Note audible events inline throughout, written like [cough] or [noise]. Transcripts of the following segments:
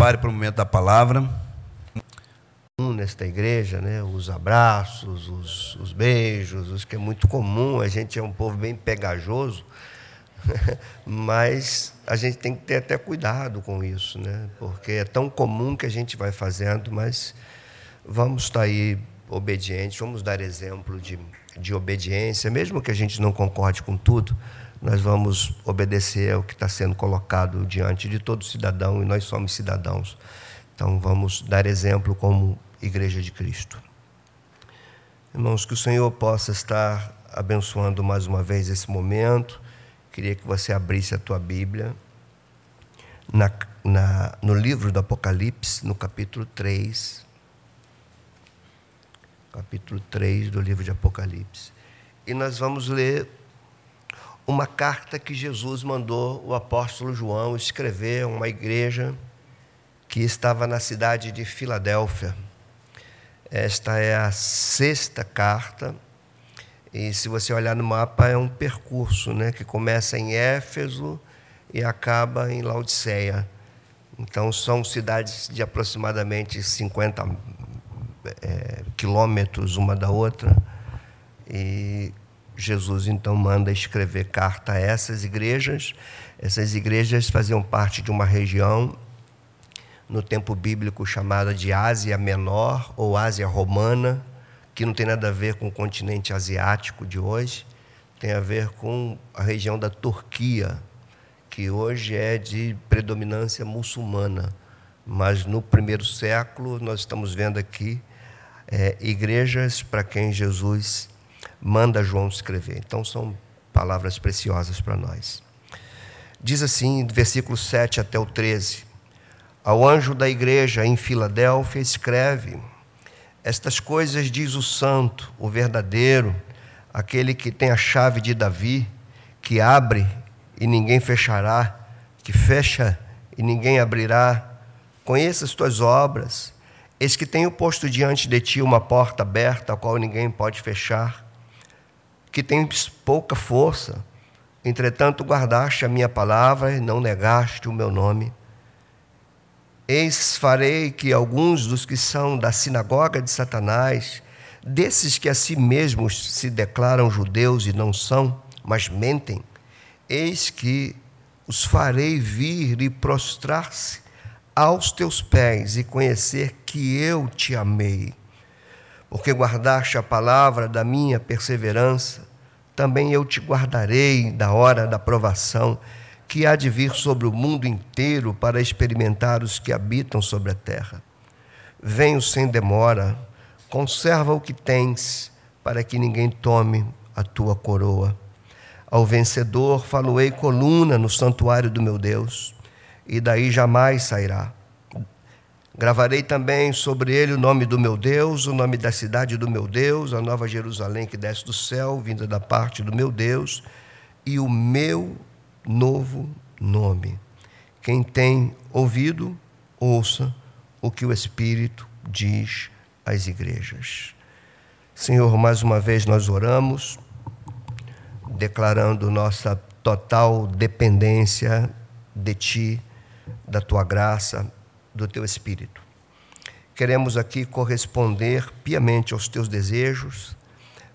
prepare para o momento da palavra. Nesta igreja, né? os abraços, os, os beijos, os que é muito comum, a gente é um povo bem pegajoso, [laughs] mas a gente tem que ter até cuidado com isso, né? porque é tão comum que a gente vai fazendo, mas vamos estar aí obedientes, vamos dar exemplo de, de obediência, mesmo que a gente não concorde com tudo, nós vamos obedecer ao que está sendo colocado diante de todo cidadão e nós somos cidadãos. Então vamos dar exemplo como Igreja de Cristo. Irmãos, que o Senhor possa estar abençoando mais uma vez esse momento. Queria que você abrisse a tua Bíblia na, na, no livro do Apocalipse, no capítulo 3. Capítulo 3 do livro de Apocalipse. E nós vamos ler uma carta que Jesus mandou o apóstolo João escrever a uma igreja que estava na cidade de Filadélfia. Esta é a sexta carta, e se você olhar no mapa, é um percurso né, que começa em Éfeso e acaba em Laodiceia. Então, são cidades de aproximadamente 50 é, quilômetros uma da outra. E Jesus então manda escrever carta a essas igrejas. Essas igrejas faziam parte de uma região no tempo bíblico chamada de Ásia Menor ou Ásia Romana, que não tem nada a ver com o continente asiático de hoje, tem a ver com a região da Turquia, que hoje é de predominância muçulmana. Mas no primeiro século, nós estamos vendo aqui é, igrejas para quem Jesus manda João escrever. Então são palavras preciosas para nós. Diz assim, versículo 7 até o 13: Ao anjo da igreja em Filadélfia, escreve: Estas coisas diz o santo, o verdadeiro, aquele que tem a chave de Davi, que abre e ninguém fechará, que fecha e ninguém abrirá. Conheça as tuas obras. Eis que tenho posto diante de ti uma porta aberta, a qual ninguém pode fechar que tens pouca força, entretanto guardaste a minha palavra e não negaste o meu nome. Eis farei que alguns dos que são da sinagoga de Satanás, desses que a si mesmos se declaram judeus e não são, mas mentem, eis que os farei vir e prostrar-se aos teus pés e conhecer que eu te amei porque guardaste a palavra da minha perseverança, também eu te guardarei da hora da provação que há de vir sobre o mundo inteiro para experimentar os que habitam sobre a terra. Venho sem demora, conserva o que tens, para que ninguém tome a tua coroa. Ao vencedor faloei coluna no santuário do meu Deus, e daí jamais sairá. Gravarei também sobre ele o nome do meu Deus, o nome da cidade do meu Deus, a nova Jerusalém que desce do céu, vinda da parte do meu Deus, e o meu novo nome. Quem tem ouvido, ouça o que o Espírito diz às igrejas. Senhor, mais uma vez nós oramos, declarando nossa total dependência de Ti, da Tua graça do teu espírito. Queremos aqui corresponder piamente aos teus desejos.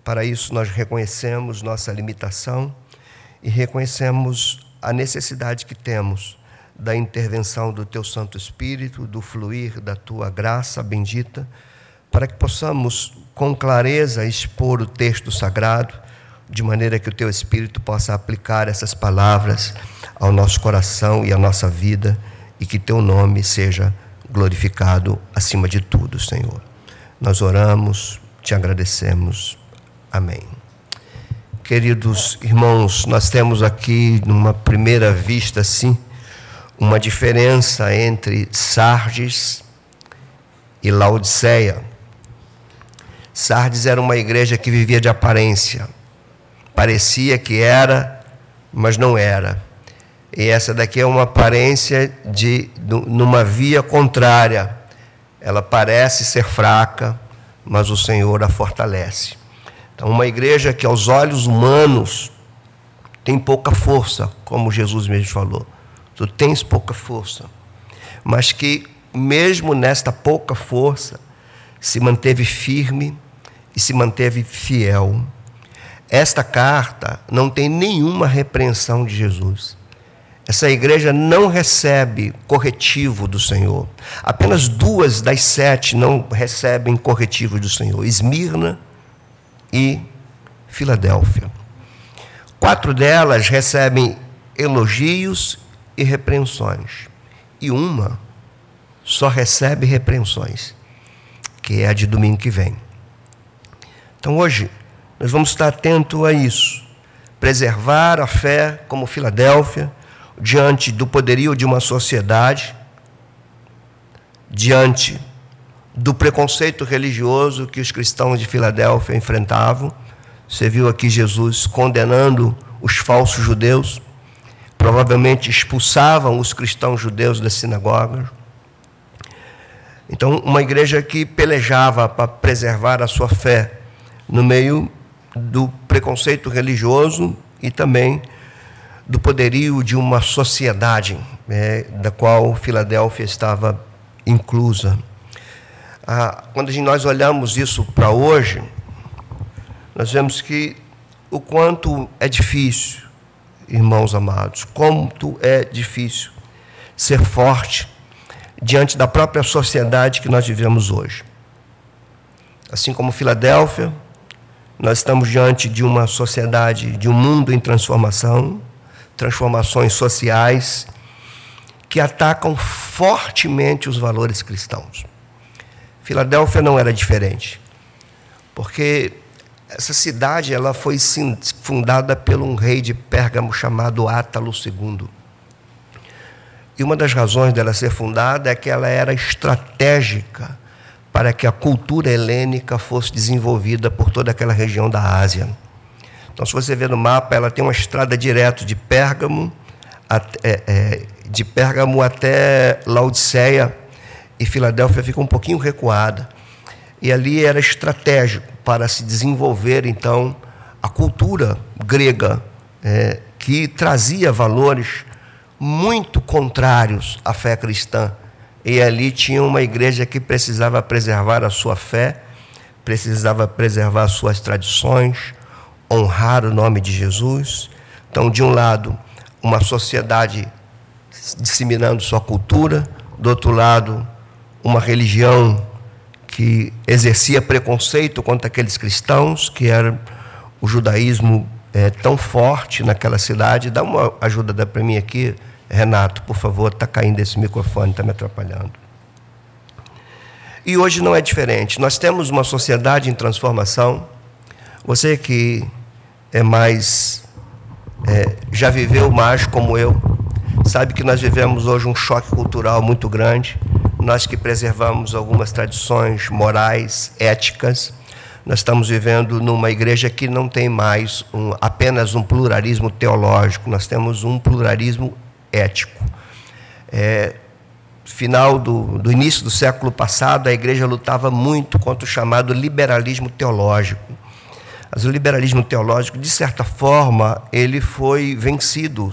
Para isso, nós reconhecemos nossa limitação e reconhecemos a necessidade que temos da intervenção do teu Santo Espírito, do fluir da tua graça bendita, para que possamos com clareza expor o texto sagrado, de maneira que o teu Espírito possa aplicar essas palavras ao nosso coração e à nossa vida e que teu nome seja glorificado acima de tudo, Senhor. Nós oramos, te agradecemos. Amém. Queridos irmãos, nós temos aqui, numa primeira vista, assim, uma diferença entre Sardes e Laodiceia. Sardes era uma igreja que vivia de aparência. Parecia que era, mas não era. E essa daqui é uma aparência de numa via contrária. Ela parece ser fraca, mas o Senhor a fortalece. Então, uma igreja que aos olhos humanos tem pouca força, como Jesus mesmo falou. Tu tens pouca força, mas que mesmo nesta pouca força, se manteve firme e se manteve fiel. Esta carta não tem nenhuma repreensão de Jesus. Essa igreja não recebe corretivo do Senhor. Apenas duas das sete não recebem corretivo do Senhor: Esmirna e Filadélfia. Quatro delas recebem elogios e repreensões. E uma só recebe repreensões, que é a de domingo que vem. Então hoje nós vamos estar atento a isso. Preservar a fé como Filadélfia diante do poderio de uma sociedade, diante do preconceito religioso que os cristãos de Filadélfia enfrentavam. Você viu aqui Jesus condenando os falsos judeus, provavelmente expulsavam os cristãos judeus das sinagogas. Então, uma igreja que pelejava para preservar a sua fé no meio do preconceito religioso e também do poderio de uma sociedade né, da qual Filadélfia estava inclusa. Ah, quando nós olhamos isso para hoje, nós vemos que o quanto é difícil, irmãos amados, quanto é difícil ser forte diante da própria sociedade que nós vivemos hoje. Assim como Filadélfia, nós estamos diante de uma sociedade, de um mundo em transformação, transformações sociais que atacam fortemente os valores cristãos. Filadélfia não era diferente, porque essa cidade ela foi fundada por um rei de Pérgamo chamado Átalo II. E uma das razões dela ser fundada é que ela era estratégica para que a cultura helênica fosse desenvolvida por toda aquela região da Ásia. Então, se você ver no mapa, ela tem uma estrada direto de Pérgamo, até, é, de Pérgamo até Laodiceia, e Filadélfia fica um pouquinho recuada. E ali era estratégico para se desenvolver, então, a cultura grega, é, que trazia valores muito contrários à fé cristã. E ali tinha uma igreja que precisava preservar a sua fé, precisava preservar suas tradições, honrar o nome de Jesus. Então, de um lado, uma sociedade disseminando sua cultura, do outro lado, uma religião que exercia preconceito contra aqueles cristãos, que era o judaísmo é, tão forte naquela cidade. Dá uma ajuda para mim aqui, Renato, por favor, está caindo esse microfone, está me atrapalhando. E hoje não é diferente. Nós temos uma sociedade em transformação. Você que é mais é, já viveu mais como eu, sabe que nós vivemos hoje um choque cultural muito grande. Nós que preservamos algumas tradições morais, éticas, nós estamos vivendo numa igreja que não tem mais um, apenas um pluralismo teológico, nós temos um pluralismo ético. É, final do, do início do século passado, a igreja lutava muito contra o chamado liberalismo teológico mas o liberalismo teológico, de certa forma, ele foi vencido,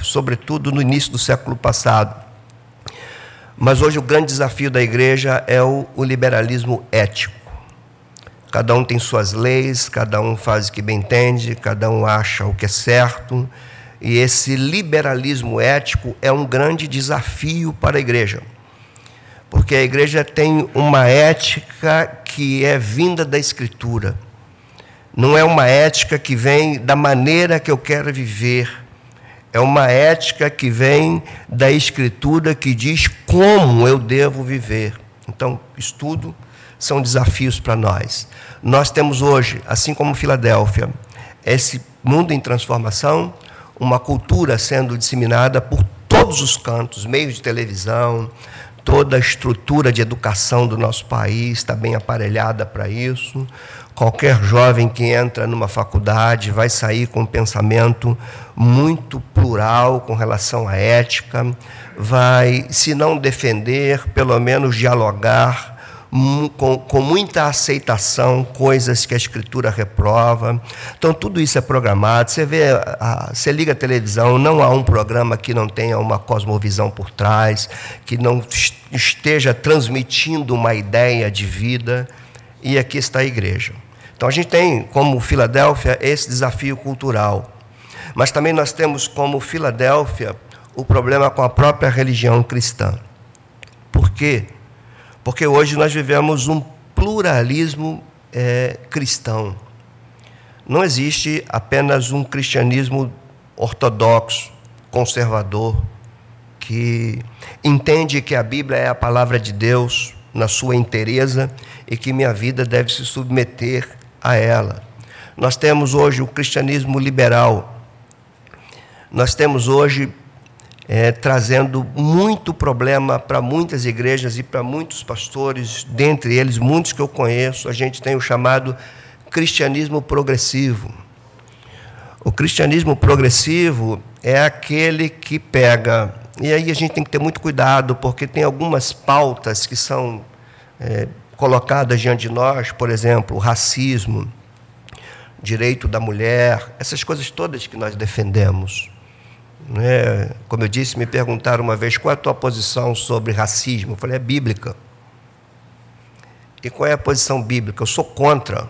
sobretudo no início do século passado. Mas hoje o grande desafio da igreja é o, o liberalismo ético. Cada um tem suas leis, cada um faz o que bem entende, cada um acha o que é certo. E esse liberalismo ético é um grande desafio para a igreja. Porque a igreja tem uma ética que é vinda da Escritura não é uma ética que vem da maneira que eu quero viver. É uma ética que vem da Escritura que diz como eu devo viver. Então, estudo são desafios para nós. Nós temos hoje, assim como Filadélfia, esse mundo em transformação, uma cultura sendo disseminada por todos os cantos, meios de televisão, toda a estrutura de educação do nosso país está bem aparelhada para isso. Qualquer jovem que entra numa faculdade vai sair com um pensamento muito plural com relação à ética, vai, se não defender, pelo menos dialogar com, com muita aceitação, coisas que a Escritura reprova. Então, tudo isso é programado. Você vê, você liga a televisão, não há um programa que não tenha uma cosmovisão por trás, que não esteja transmitindo uma ideia de vida. E aqui está a igreja. Então, a gente tem, como Filadélfia, esse desafio cultural. Mas também nós temos, como Filadélfia, o problema com a própria religião cristã. Por quê? Porque hoje nós vivemos um pluralismo é, cristão. Não existe apenas um cristianismo ortodoxo, conservador, que entende que a Bíblia é a palavra de Deus na sua inteireza e que minha vida deve se submeter a ela. Nós temos hoje o cristianismo liberal. Nós temos hoje é, trazendo muito problema para muitas igrejas e para muitos pastores, dentre eles muitos que eu conheço. A gente tem o chamado cristianismo progressivo. O cristianismo progressivo é aquele que pega, e aí a gente tem que ter muito cuidado, porque tem algumas pautas que são é, colocadas diante de nós, por exemplo, racismo, direito da mulher, essas coisas todas que nós defendemos. Né? Como eu disse, me perguntaram uma vez qual é a tua posição sobre racismo. Eu falei, é bíblica. E qual é a posição bíblica? Eu sou contra.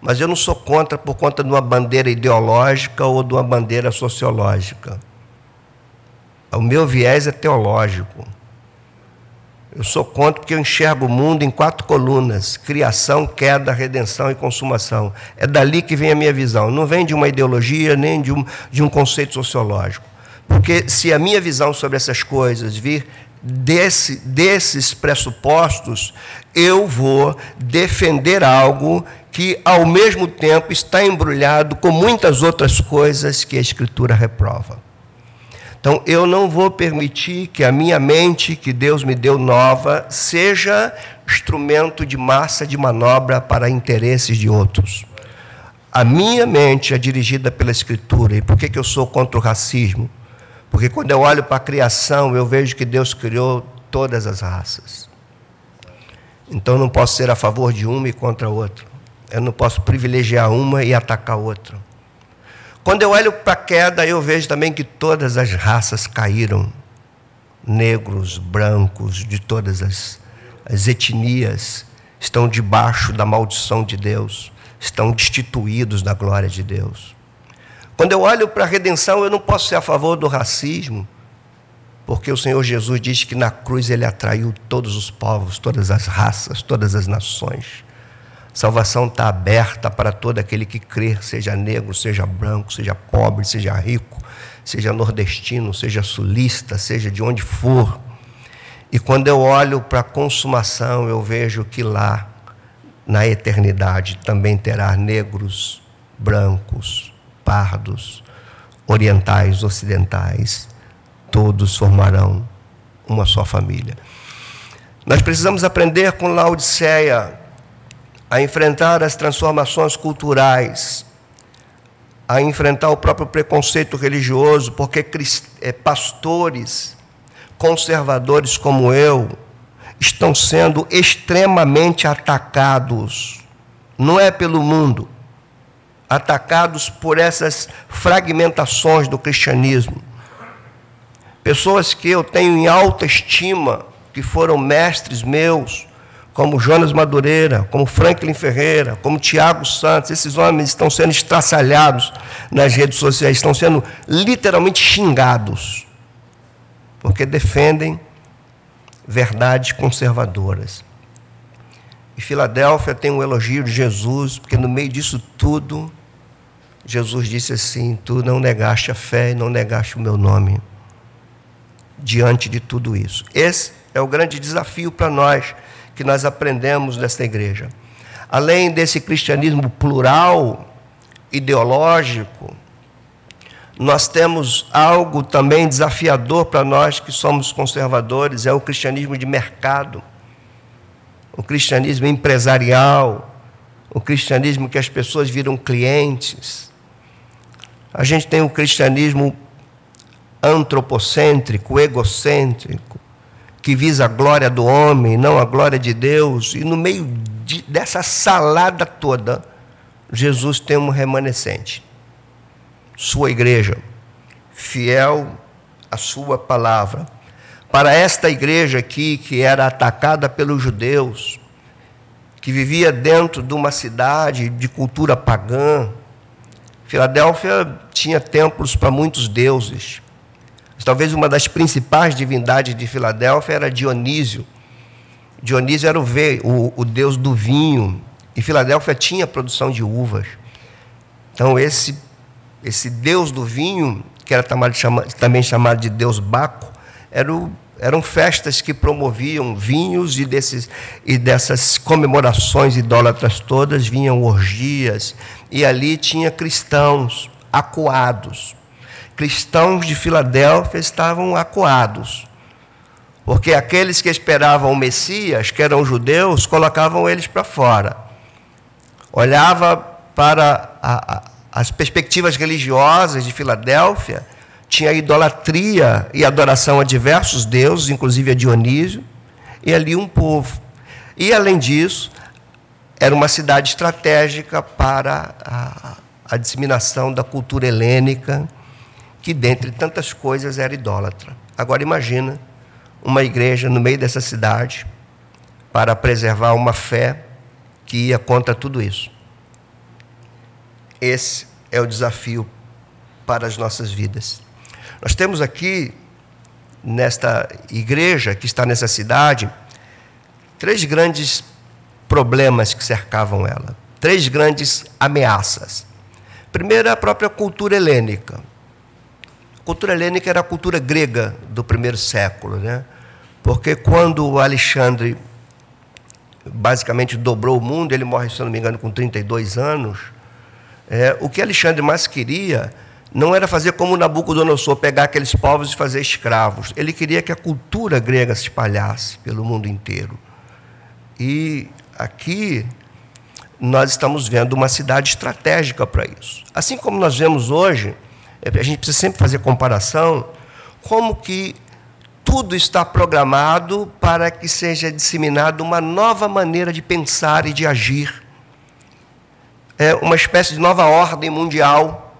Mas eu não sou contra por conta de uma bandeira ideológica ou de uma bandeira sociológica. O meu viés é teológico. Eu sou contra porque eu enxergo o mundo em quatro colunas: criação, queda, redenção e consumação. É dali que vem a minha visão. Não vem de uma ideologia nem de um, de um conceito sociológico. Porque se a minha visão sobre essas coisas vir desse, desses pressupostos, eu vou defender algo que, ao mesmo tempo, está embrulhado com muitas outras coisas que a Escritura reprova. Então, eu não vou permitir que a minha mente, que Deus me deu nova, seja instrumento de massa de manobra para interesses de outros. A minha mente é dirigida pela Escritura. E por que, que eu sou contra o racismo? Porque quando eu olho para a criação, eu vejo que Deus criou todas as raças. Então, não posso ser a favor de uma e contra a outra. Eu não posso privilegiar uma e atacar a outra. Quando eu olho para a queda, eu vejo também que todas as raças caíram negros, brancos, de todas as, as etnias, estão debaixo da maldição de Deus, estão destituídos da glória de Deus. Quando eu olho para a redenção, eu não posso ser a favor do racismo, porque o Senhor Jesus diz que na cruz ele atraiu todos os povos, todas as raças, todas as nações. Salvação está aberta para todo aquele que crer, seja negro, seja branco, seja pobre, seja rico, seja nordestino, seja sulista, seja de onde for. E quando eu olho para a consumação, eu vejo que lá, na eternidade, também terá negros, brancos, pardos, orientais, ocidentais, todos formarão uma só família. Nós precisamos aprender com Laodiceia a enfrentar as transformações culturais, a enfrentar o próprio preconceito religioso, porque é, pastores conservadores como eu estão sendo extremamente atacados, não é pelo mundo, atacados por essas fragmentações do cristianismo. Pessoas que eu tenho em alta estima, que foram mestres meus, como Jonas Madureira, como Franklin Ferreira, como Tiago Santos, esses homens estão sendo estraçalhados nas redes sociais, estão sendo literalmente xingados, porque defendem verdades conservadoras. E Filadélfia tem um elogio de Jesus, porque no meio disso tudo, Jesus disse assim: Tu não negaste a fé e não negaste o meu nome. Diante de tudo isso. Esse é o grande desafio para nós que nós aprendemos nesta igreja. Além desse cristianismo plural, ideológico, nós temos algo também desafiador para nós que somos conservadores, é o cristianismo de mercado, o cristianismo empresarial, o cristianismo que as pessoas viram clientes. A gente tem o cristianismo antropocêntrico, egocêntrico, que visa a glória do homem, não a glória de Deus, e no meio de, dessa salada toda, Jesus tem um remanescente. Sua igreja, fiel à sua palavra. Para esta igreja aqui, que era atacada pelos judeus, que vivia dentro de uma cidade de cultura pagã, Filadélfia tinha templos para muitos deuses. Talvez uma das principais divindades de Filadélfia era Dionísio. Dionísio era o, o, o deus do vinho, e Filadélfia tinha produção de uvas. Então, esse, esse deus do vinho, que era também chamado de deus Baco, era o, eram festas que promoviam vinhos e, desses, e dessas comemorações idólatras todas vinham orgias, e ali tinha cristãos acuados. Cristãos de Filadélfia estavam acuados, porque aqueles que esperavam o Messias, que eram judeus, colocavam eles para fora olhava para a, a, as perspectivas religiosas de Filadélfia, tinha idolatria e adoração a diversos deuses, inclusive a Dionísio, e ali um povo. E, além disso, era uma cidade estratégica para a, a disseminação da cultura helênica, que, dentre tantas coisas, era idólatra. Agora, imagina uma igreja no meio dessa cidade para preservar uma fé que ia contra tudo isso. Esse é o desafio para as nossas vidas. Nós temos aqui, nesta igreja que está nessa cidade, três grandes problemas que cercavam ela, três grandes ameaças. Primeiro, a própria cultura helênica. Cultura helênica era a cultura grega do primeiro século, né? Porque quando Alexandre basicamente dobrou o mundo, ele morre, se não me engano, com 32 anos. É, o que Alexandre mais queria não era fazer como Nabucodonosor, pegar aqueles povos e fazer escravos. Ele queria que a cultura grega se espalhasse pelo mundo inteiro. E aqui nós estamos vendo uma cidade estratégica para isso. Assim como nós vemos hoje, a gente precisa sempre fazer comparação, como que tudo está programado para que seja disseminada uma nova maneira de pensar e de agir. É uma espécie de nova ordem mundial,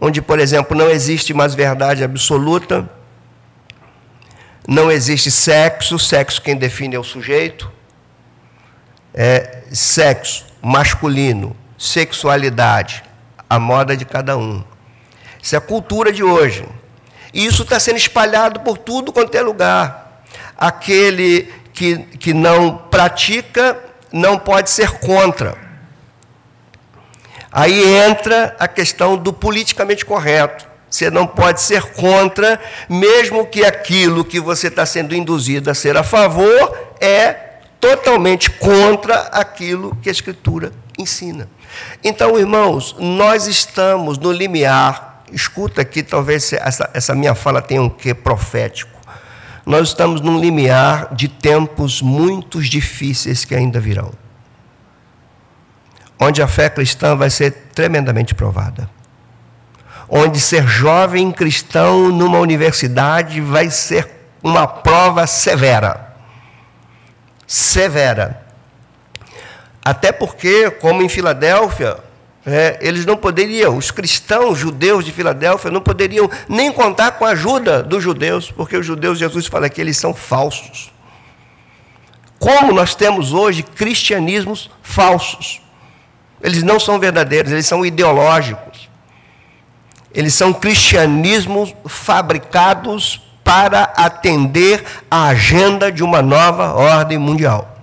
onde, por exemplo, não existe mais verdade absoluta, não existe sexo, sexo quem define é o sujeito, é sexo masculino, sexualidade, a moda de cada um. Isso é a cultura de hoje. E isso está sendo espalhado por tudo quanto é lugar. Aquele que, que não pratica não pode ser contra. Aí entra a questão do politicamente correto. Você não pode ser contra, mesmo que aquilo que você está sendo induzido a ser a favor é totalmente contra aquilo que a Escritura ensina. Então, irmãos, nós estamos no limiar escuta aqui, talvez essa, essa minha fala tenha um quê profético. Nós estamos num limiar de tempos muito difíceis que ainda virão. Onde a fé cristã vai ser tremendamente provada. Onde ser jovem cristão numa universidade vai ser uma prova severa. Severa. Até porque, como em Filadélfia, é, eles não poderiam, os cristãos judeus de Filadélfia não poderiam nem contar com a ajuda dos judeus, porque os judeus, Jesus fala que eles são falsos. Como nós temos hoje cristianismos falsos. Eles não são verdadeiros, eles são ideológicos. Eles são cristianismos fabricados para atender à agenda de uma nova ordem mundial.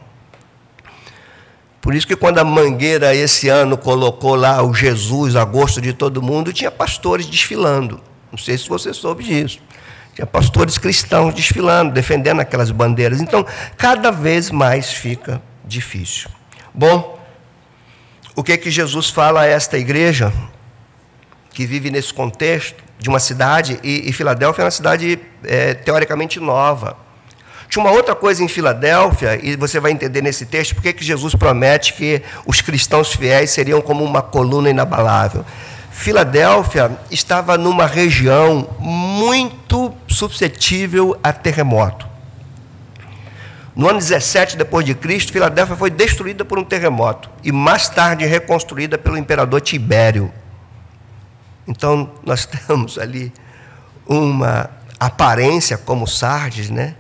Por isso que quando a Mangueira esse ano colocou lá o Jesus a gosto de todo mundo, tinha pastores desfilando. Não sei se você soube disso. Tinha pastores cristãos desfilando, defendendo aquelas bandeiras. Então, cada vez mais fica difícil. Bom, o que que Jesus fala a esta igreja que vive nesse contexto de uma cidade, e, e Filadélfia é uma cidade é, teoricamente nova tinha uma outra coisa em Filadélfia, e você vai entender nesse texto porque que Jesus promete que os cristãos fiéis seriam como uma coluna inabalável. Filadélfia estava numa região muito suscetível a terremoto. No ano 17 depois de Cristo, Filadélfia foi destruída por um terremoto e mais tarde reconstruída pelo imperador Tibério. Então, nós [laughs] temos ali uma aparência como Sardes, né?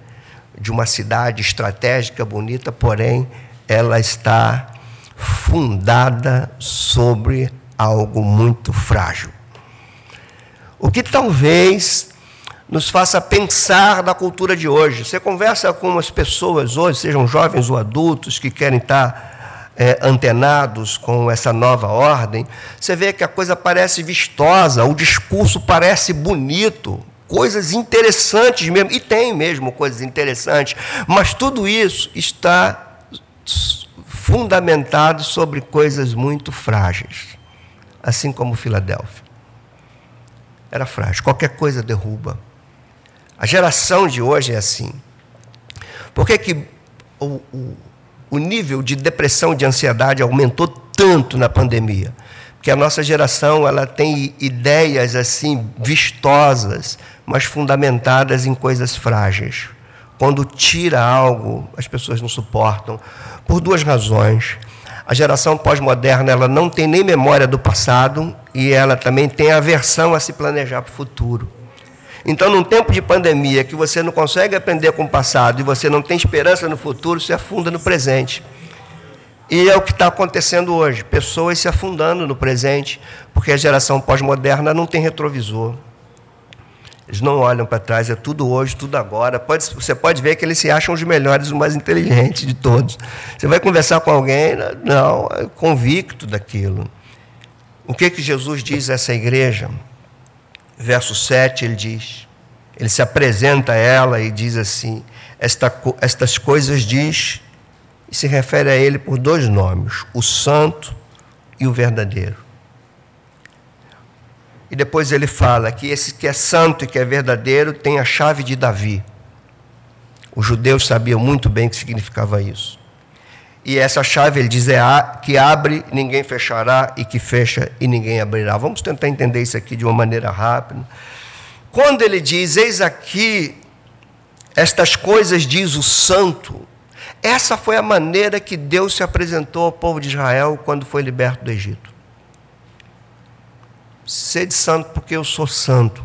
De uma cidade estratégica, bonita, porém ela está fundada sobre algo muito frágil. O que talvez nos faça pensar da cultura de hoje. Você conversa com as pessoas hoje, sejam jovens ou adultos, que querem estar é, antenados com essa nova ordem, você vê que a coisa parece vistosa, o discurso parece bonito, coisas interessantes mesmo, e tem mesmo coisas interessantes, mas tudo isso está fundamentado sobre coisas muito frágeis, assim como Filadélfia. Era frágil, qualquer coisa derruba. A geração de hoje é assim. Por que, que o, o, o nível de depressão, de ansiedade aumentou tanto na pandemia? Porque a nossa geração ela tem ideias assim vistosas, mas fundamentadas em coisas frágeis. Quando tira algo, as pessoas não suportam por duas razões. A geração pós-moderna ela não tem nem memória do passado e ela também tem aversão a se planejar para o futuro. Então, num tempo de pandemia que você não consegue aprender com o passado e você não tem esperança no futuro, se afunda no presente. E é o que está acontecendo hoje: pessoas se afundando no presente, porque a geração pós-moderna não tem retrovisor. Eles não olham para trás, é tudo hoje, tudo agora. Pode, você pode ver que eles se acham os melhores, os mais inteligentes de todos. Você vai conversar com alguém, não, é convicto daquilo. O que, que Jesus diz a essa igreja? verso 7, ele diz, ele se apresenta a ela e diz assim: Esta, estas coisas diz, e se refere a ele por dois nomes, o santo e o verdadeiro. E depois ele fala que esse que é santo e que é verdadeiro tem a chave de Davi. Os judeus sabiam muito bem o que significava isso. E essa chave, ele diz, é a, que abre, ninguém fechará, e que fecha, e ninguém abrirá. Vamos tentar entender isso aqui de uma maneira rápida. Quando ele diz, eis aqui, estas coisas diz o santo, essa foi a maneira que Deus se apresentou ao povo de Israel quando foi liberto do Egito. Sede santo, porque eu sou santo.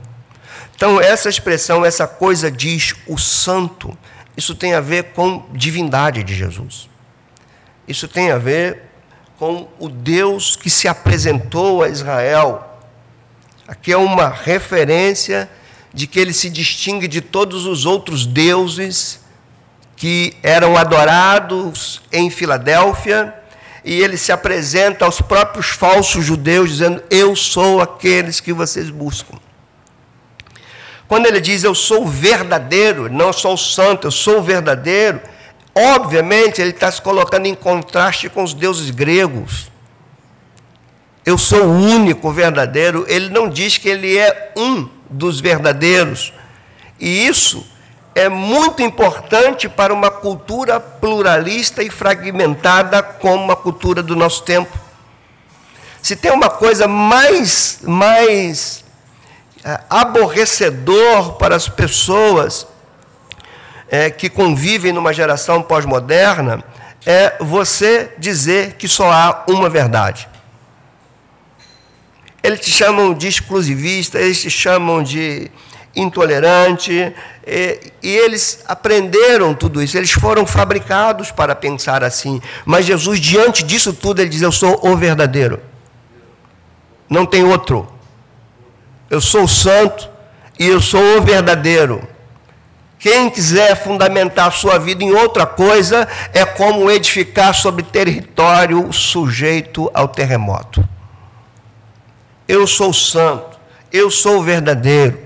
Então, essa expressão, essa coisa diz o santo, isso tem a ver com divindade de Jesus. Isso tem a ver com o Deus que se apresentou a Israel. Aqui é uma referência de que ele se distingue de todos os outros deuses que eram adorados em Filadélfia, e ele se apresenta aos próprios falsos judeus, dizendo: Eu sou aqueles que vocês buscam. Quando ele diz eu sou o verdadeiro, não sou o santo, eu sou o verdadeiro, Obviamente, ele está se colocando em contraste com os deuses gregos. Eu sou o único verdadeiro. Ele não diz que ele é um dos verdadeiros. E isso é muito importante para uma cultura pluralista e fragmentada como a cultura do nosso tempo. Se tem uma coisa mais, mais é, aborrecedor para as pessoas é, que convivem numa geração pós-moderna é você dizer que só há uma verdade. Eles te chamam de exclusivista, eles te chamam de intolerante, e, e, eles aprenderam tudo isso, eles foram fabricados para pensar assim. Mas Jesus, diante disso tudo, ele diz: Eu sou o verdadeiro, não tem outro. Eu sou o santo e eu sou o verdadeiro. Quem quiser fundamentar sua vida em outra coisa é como edificar sobre território sujeito ao terremoto. Eu sou santo, eu sou verdadeiro.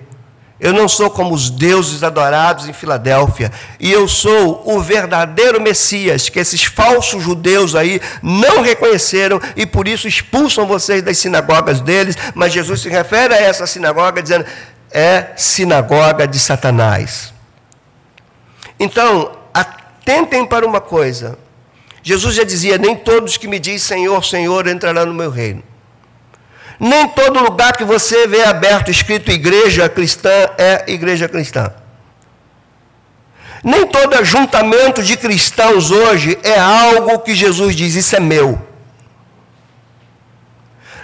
Eu não sou como os deuses adorados em Filadélfia. E eu sou o verdadeiro Messias, que esses falsos judeus aí não reconheceram e por isso expulsam vocês das sinagogas deles. Mas Jesus se refere a essa sinagoga dizendo: é sinagoga de Satanás. Então, atentem para uma coisa. Jesus já dizia: Nem todos que me dizem Senhor, Senhor entrarão no meu reino. Nem todo lugar que você vê aberto escrito igreja cristã é igreja cristã. Nem todo ajuntamento de cristãos hoje é algo que Jesus diz: Isso é meu.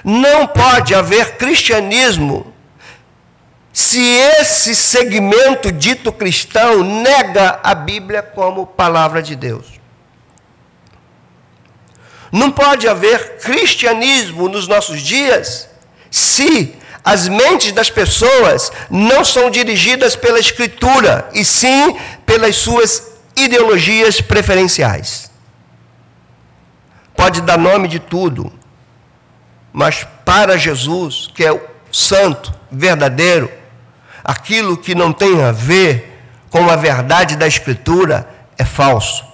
Não pode haver cristianismo se esse segmento dito cristão nega a Bíblia como palavra de Deus. Não pode haver cristianismo nos nossos dias se as mentes das pessoas não são dirigidas pela Escritura, e sim pelas suas ideologias preferenciais. Pode dar nome de tudo, mas para Jesus, que é o santo, verdadeiro, aquilo que não tem a ver com a verdade da Escritura é falso.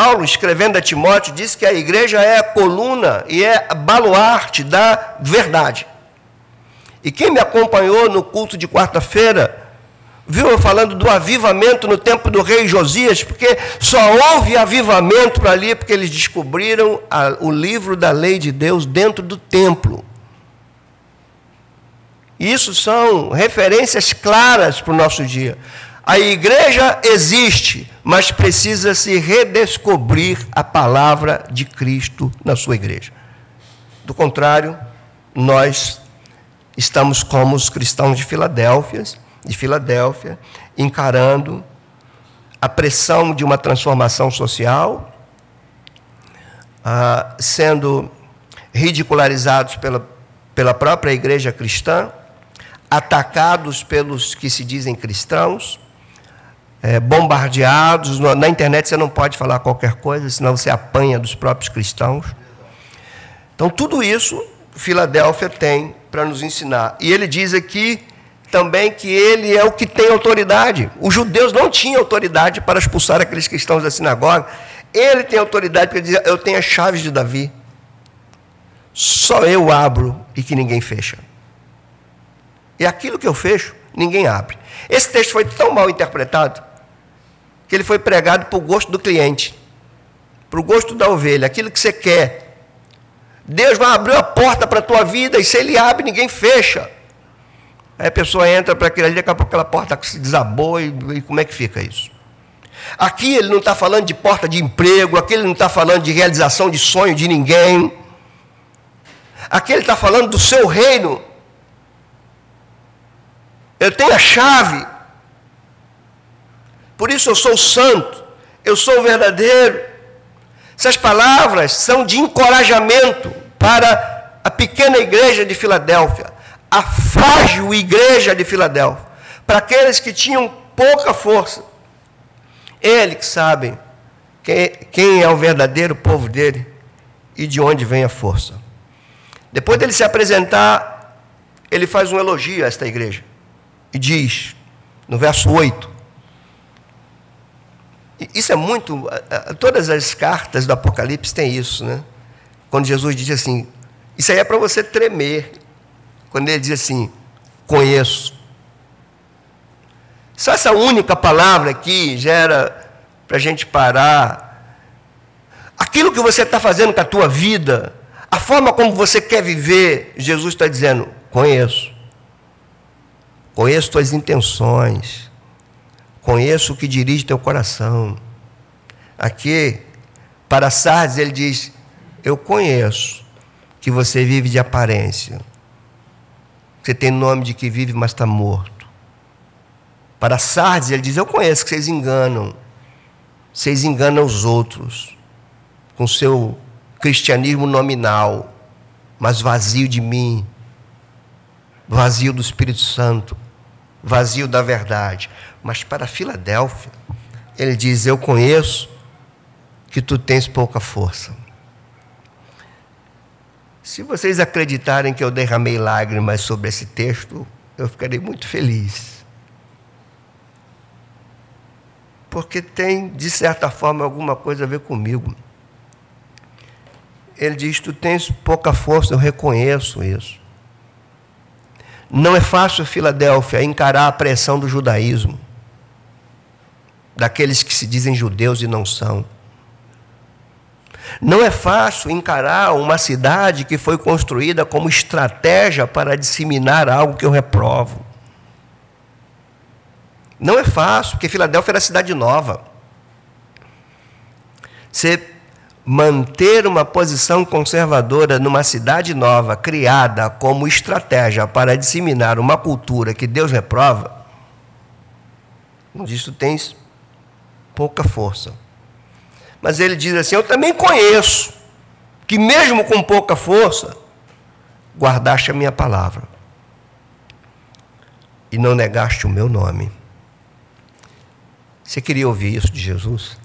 Paulo, escrevendo a Timóteo, disse que a igreja é a coluna e é a baluarte da verdade. E quem me acompanhou no culto de quarta-feira, viu eu falando do avivamento no tempo do rei Josias, porque só houve avivamento para ali porque eles descobriram a, o livro da lei de Deus dentro do templo. Isso são referências claras para o nosso dia. A igreja existe, mas precisa se redescobrir a palavra de Cristo na sua igreja. Do contrário, nós estamos como os cristãos de Filadélfia, de Filadélfia, encarando a pressão de uma transformação social, ah, sendo ridicularizados pela, pela própria igreja cristã, atacados pelos que se dizem cristãos, é, bombardeados. Na internet você não pode falar qualquer coisa, senão você apanha dos próprios cristãos. Então, tudo isso Filadélfia tem para nos ensinar. E ele diz aqui também que ele é o que tem autoridade. Os judeus não tinham autoridade para expulsar aqueles cristãos da sinagoga. Ele tem autoridade para dizer: Eu tenho as chaves de Davi. Só eu abro e que ninguém fecha. E aquilo que eu fecho, ninguém abre. Esse texto foi tão mal interpretado que ele foi pregado para o gosto do cliente, para o gosto da ovelha, aquilo que você quer. Deus vai abrir a porta para a tua vida e se ele abre, ninguém fecha. Aí a pessoa entra para aquele ali, daqui a pouco aquela porta se desabou e, e como é que fica isso? Aqui ele não está falando de porta de emprego, aqui ele não está falando de realização de sonho de ninguém. Aqui ele está falando do seu reino. Eu tenho a chave por isso eu sou santo, eu sou verdadeiro. Essas palavras são de encorajamento para a pequena igreja de Filadélfia, a frágil igreja de Filadélfia, para aqueles que tinham pouca força. Ele que sabe quem, é o verdadeiro povo dele e de onde vem a força. Depois dele se apresentar, ele faz um elogio a esta igreja e diz, no verso 8: isso é muito. Todas as cartas do Apocalipse têm isso, né? Quando Jesus diz assim, isso aí é para você tremer. Quando ele diz assim, conheço. Só essa única palavra aqui gera para a gente parar. Aquilo que você está fazendo com a tua vida, a forma como você quer viver, Jesus está dizendo: conheço. Conheço tuas intenções. Conheço o que dirige teu coração. Aqui, para Sardes, ele diz: Eu conheço que você vive de aparência. Você tem nome de que vive, mas está morto. Para Sardes, ele diz: Eu conheço que vocês enganam. Vocês enganam os outros com seu cristianismo nominal, mas vazio de mim, vazio do Espírito Santo, vazio da verdade. Mas para Filadélfia, ele diz: Eu conheço que tu tens pouca força. Se vocês acreditarem que eu derramei lágrimas sobre esse texto, eu ficarei muito feliz. Porque tem, de certa forma, alguma coisa a ver comigo. Ele diz: Tu tens pouca força, eu reconheço isso. Não é fácil, Filadélfia, encarar a pressão do judaísmo daqueles que se dizem judeus e não são. Não é fácil encarar uma cidade que foi construída como estratégia para disseminar algo que eu reprovo. Não é fácil, porque Filadélfia era cidade nova. Você manter uma posição conservadora numa cidade nova, criada como estratégia para disseminar uma cultura que Deus reprova, disso tens pouca força. Mas ele diz assim: Eu também conheço que, mesmo com pouca força, guardaste a minha palavra e não negaste o meu nome. Você queria ouvir isso de Jesus?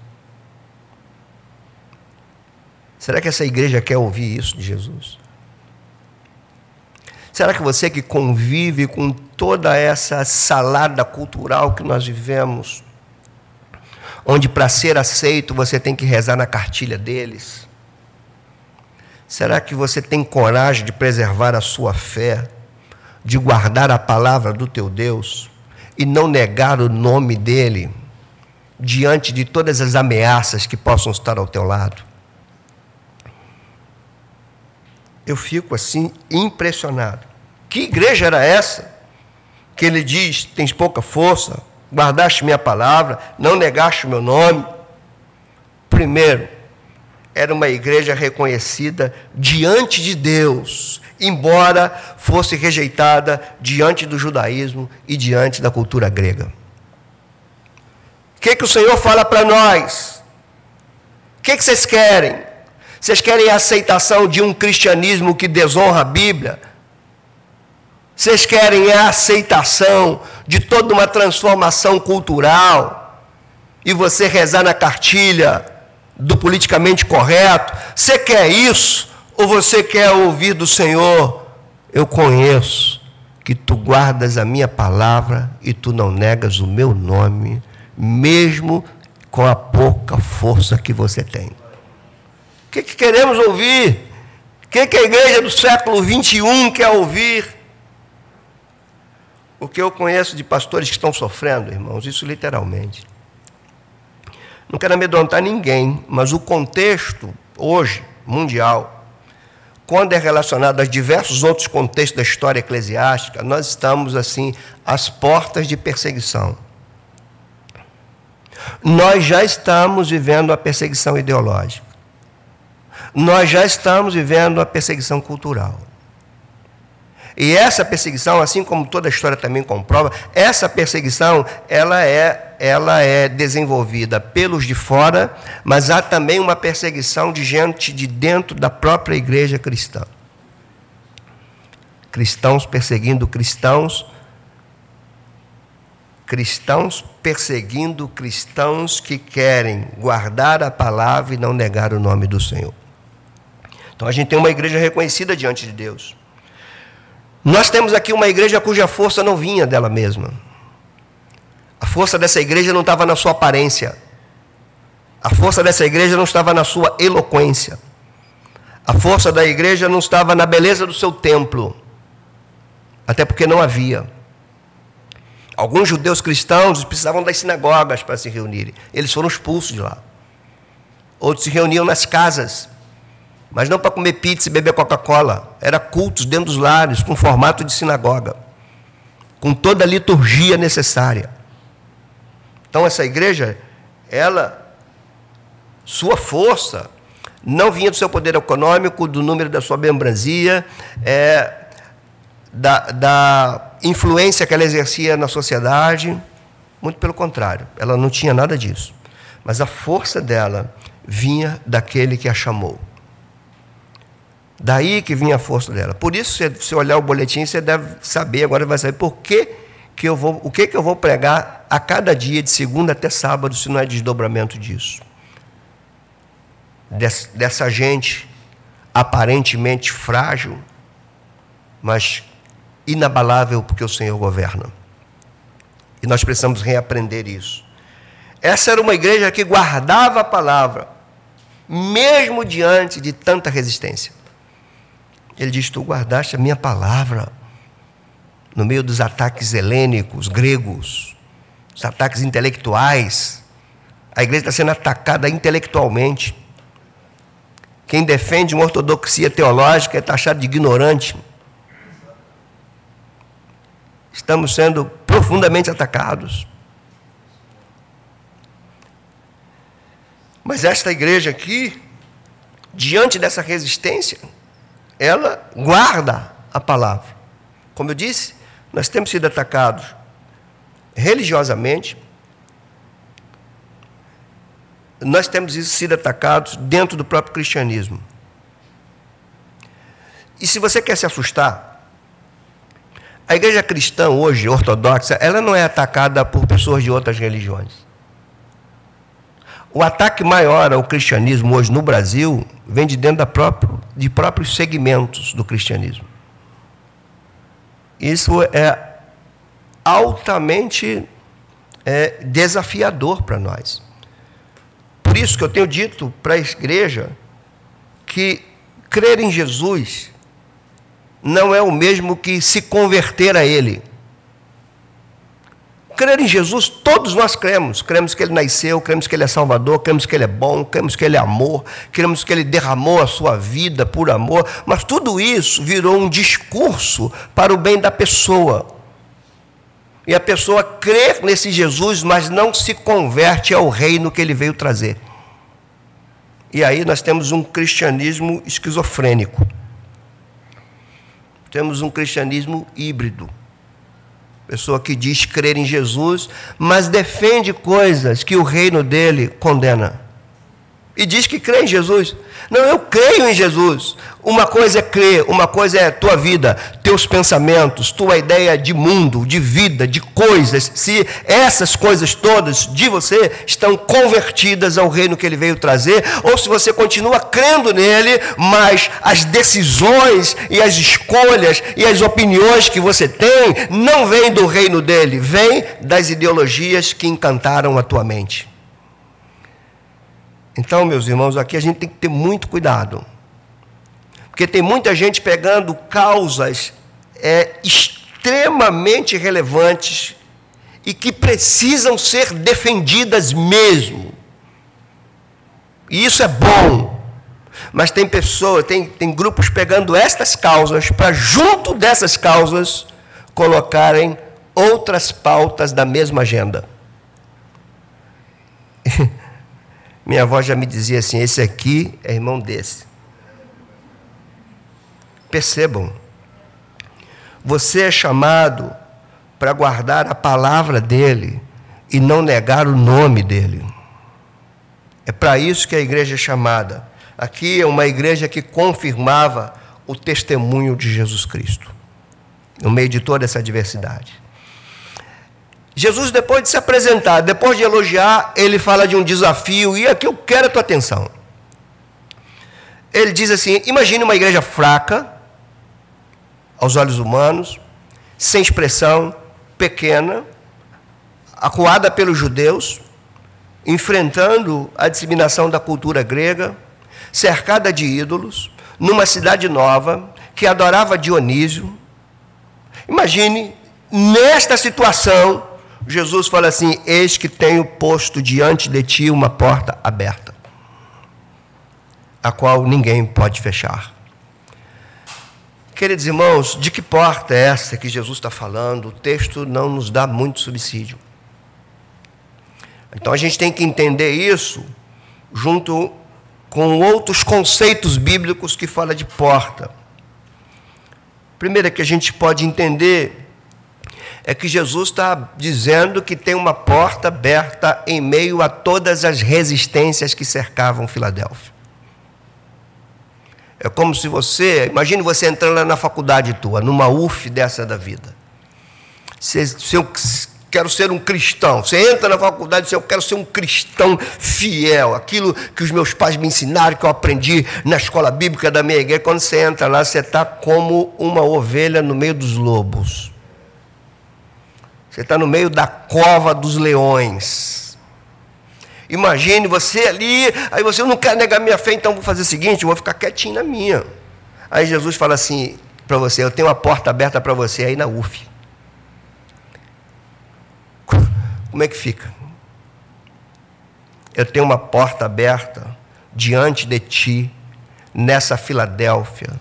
Será que essa igreja quer ouvir isso de Jesus? Será que você que convive com toda essa salada cultural que nós vivemos, onde para ser aceito você tem que rezar na cartilha deles? Será que você tem coragem de preservar a sua fé, de guardar a palavra do teu Deus e não negar o nome dele diante de todas as ameaças que possam estar ao teu lado? Eu fico assim impressionado. Que igreja era essa? Que ele diz: tens pouca força, guardaste minha palavra, não negaste o meu nome. Primeiro, era uma igreja reconhecida diante de Deus, embora fosse rejeitada diante do judaísmo e diante da cultura grega. O que, que o Senhor fala para nós? O que, que vocês querem? Vocês querem a aceitação de um cristianismo que desonra a Bíblia? Vocês querem a aceitação de toda uma transformação cultural e você rezar na cartilha do politicamente correto? Você quer isso ou você quer ouvir do Senhor? Eu conheço que tu guardas a minha palavra e tu não negas o meu nome, mesmo com a pouca força que você tem. O que, que queremos ouvir? O que, que a igreja do século 21 quer ouvir? O que eu conheço de pastores que estão sofrendo, irmãos, isso literalmente. Não quero amedrontar ninguém, mas o contexto hoje, mundial, quando é relacionado a diversos outros contextos da história eclesiástica, nós estamos assim às portas de perseguição. Nós já estamos vivendo a perseguição ideológica. Nós já estamos vivendo a perseguição cultural. E essa perseguição, assim como toda a história também comprova, essa perseguição ela é, ela é desenvolvida pelos de fora, mas há também uma perseguição de gente de dentro da própria igreja cristã. Cristãos perseguindo cristãos, cristãos perseguindo cristãos que querem guardar a palavra e não negar o nome do Senhor. Então a gente tem uma igreja reconhecida diante de Deus. Nós temos aqui uma igreja cuja força não vinha dela mesma. A força dessa igreja não estava na sua aparência. A força dessa igreja não estava na sua eloquência. A força da igreja não estava na beleza do seu templo. Até porque não havia. Alguns judeus cristãos precisavam das sinagogas para se reunirem. Eles foram expulsos de lá. Outros se reuniam nas casas mas não para comer pizza e beber Coca-Cola. Era cultos dentro dos lares, com formato de sinagoga, com toda a liturgia necessária. Então essa igreja, ela, sua força, não vinha do seu poder econômico, do número da sua membranzia, é, da, da influência que ela exercia na sociedade. Muito pelo contrário, ela não tinha nada disso. Mas a força dela vinha daquele que a chamou. Daí que vinha a força dela. Por isso, se você olhar o boletim, você deve saber, agora vai saber por que, que eu vou, o que, que eu vou pregar a cada dia, de segunda até sábado, se não é desdobramento disso. Des, dessa gente aparentemente frágil, mas inabalável, porque o Senhor governa. E nós precisamos reaprender isso. Essa era uma igreja que guardava a palavra, mesmo diante de tanta resistência. Ele diz: Tu guardaste a minha palavra. No meio dos ataques helênicos, gregos, os ataques intelectuais, a igreja está sendo atacada intelectualmente. Quem defende uma ortodoxia teológica é taxado de ignorante. Estamos sendo profundamente atacados. Mas esta igreja aqui, diante dessa resistência, ela guarda a palavra. Como eu disse, nós temos sido atacados religiosamente, nós temos sido atacados dentro do próprio cristianismo. E se você quer se assustar, a igreja cristã hoje, ortodoxa, ela não é atacada por pessoas de outras religiões. O ataque maior ao cristianismo hoje no Brasil vem de dentro da próprio, de próprios segmentos do cristianismo. Isso é altamente é, desafiador para nós. Por isso que eu tenho dito para a igreja que crer em Jesus não é o mesmo que se converter a Ele. Crer em Jesus, todos nós cremos. Cremos que Ele nasceu, cremos que Ele é Salvador, cremos que Ele é bom, cremos que Ele é amor, cremos que Ele derramou a sua vida por amor, mas tudo isso virou um discurso para o bem da pessoa. E a pessoa crê nesse Jesus, mas não se converte ao reino que ele veio trazer. E aí nós temos um cristianismo esquizofrênico. Temos um cristianismo híbrido. Pessoa que diz crer em Jesus, mas defende coisas que o reino dele condena. E diz que crê em Jesus. Não, eu creio em Jesus. Uma coisa é crer, uma coisa é tua vida, teus pensamentos, tua ideia de mundo, de vida, de coisas. Se essas coisas todas de você estão convertidas ao reino que ele veio trazer, ou se você continua crendo nele, mas as decisões e as escolhas e as opiniões que você tem não vêm do reino dele, vêm das ideologias que encantaram a tua mente. Então, meus irmãos, aqui a gente tem que ter muito cuidado. Porque tem muita gente pegando causas é, extremamente relevantes e que precisam ser defendidas mesmo. E isso é bom. Mas tem pessoas, tem, tem grupos pegando estas causas para, junto dessas causas, colocarem outras pautas da mesma agenda. [laughs] Minha avó já me dizia assim: esse aqui é irmão desse. Percebam, você é chamado para guardar a palavra dele e não negar o nome dele. É para isso que a igreja é chamada. Aqui é uma igreja que confirmava o testemunho de Jesus Cristo, no meio de toda essa diversidade. Jesus, depois de se apresentar, depois de elogiar, ele fala de um desafio, e aqui eu quero a tua atenção. Ele diz assim: imagine uma igreja fraca, aos olhos humanos, sem expressão, pequena, acuada pelos judeus, enfrentando a disseminação da cultura grega, cercada de ídolos, numa cidade nova, que adorava Dionísio. Imagine, nesta situação, Jesus fala assim: Eis que tenho posto diante de ti uma porta aberta, a qual ninguém pode fechar. Queridos irmãos, de que porta é essa que Jesus está falando? O texto não nos dá muito subsídio. Então a gente tem que entender isso junto com outros conceitos bíblicos que fala de porta. Primeiro é que a gente pode entender é que Jesus está dizendo que tem uma porta aberta em meio a todas as resistências que cercavam Filadélfia. É como se você, imagine você entrando lá na faculdade tua, numa UF dessa da vida. Se, se eu quero ser um cristão, você entra na faculdade e diz, eu quero ser um cristão fiel, aquilo que os meus pais me ensinaram, que eu aprendi na escola bíblica da minha igreja. Quando você entra lá, você está como uma ovelha no meio dos lobos. Você está no meio da cova dos leões. Imagine você ali, aí você não quer negar minha fé, então vou fazer o seguinte, vou ficar quietinho na minha. Aí Jesus fala assim para você: Eu tenho uma porta aberta para você aí na UF. Como é que fica? Eu tenho uma porta aberta diante de ti, nessa Filadélfia,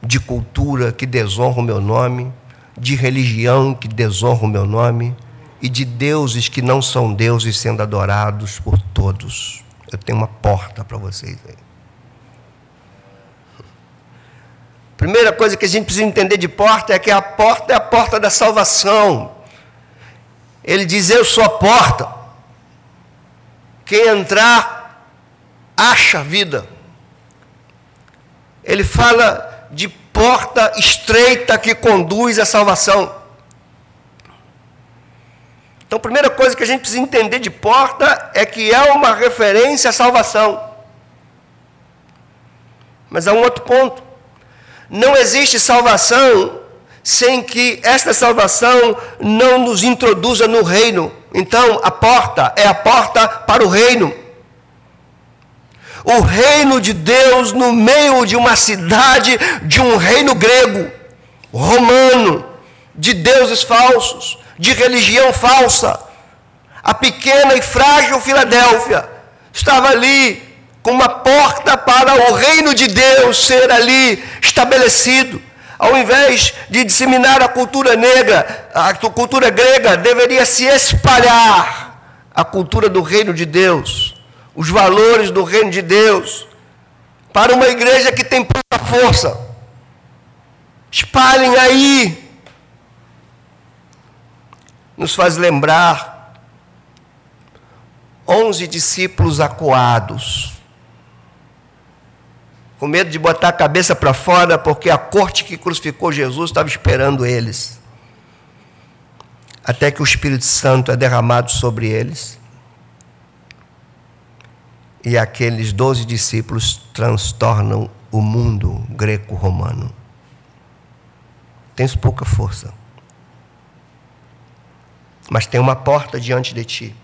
de cultura que desonra o meu nome de religião que desonra o meu nome e de deuses que não são deuses sendo adorados por todos. Eu tenho uma porta para vocês aí. Primeira coisa que a gente precisa entender de porta é que a porta é a porta da salvação. Ele diz: Eu sou a porta. Quem entrar, acha vida. Ele fala de porta estreita que conduz à salvação. Então, a primeira coisa que a gente precisa entender de porta é que é uma referência à salvação. Mas há um outro ponto. Não existe salvação sem que esta salvação não nos introduza no reino. Então, a porta é a porta para o reino. O reino de Deus no meio de uma cidade, de um reino grego, romano, de deuses falsos, de religião falsa. A pequena e frágil Filadélfia estava ali com uma porta para o reino de Deus ser ali estabelecido. Ao invés de disseminar a cultura negra, a cultura grega deveria se espalhar a cultura do reino de Deus, os valores do reino de Deus, para uma igreja que tem pouca força. Espalhem aí. Nos faz lembrar onze discípulos acuados com medo de botar a cabeça para fora, porque a corte que crucificou Jesus estava esperando eles. Até que o Espírito Santo é derramado sobre eles. E aqueles doze discípulos transtornam o mundo greco-romano. Tens pouca força. Mas tem uma porta diante de ti.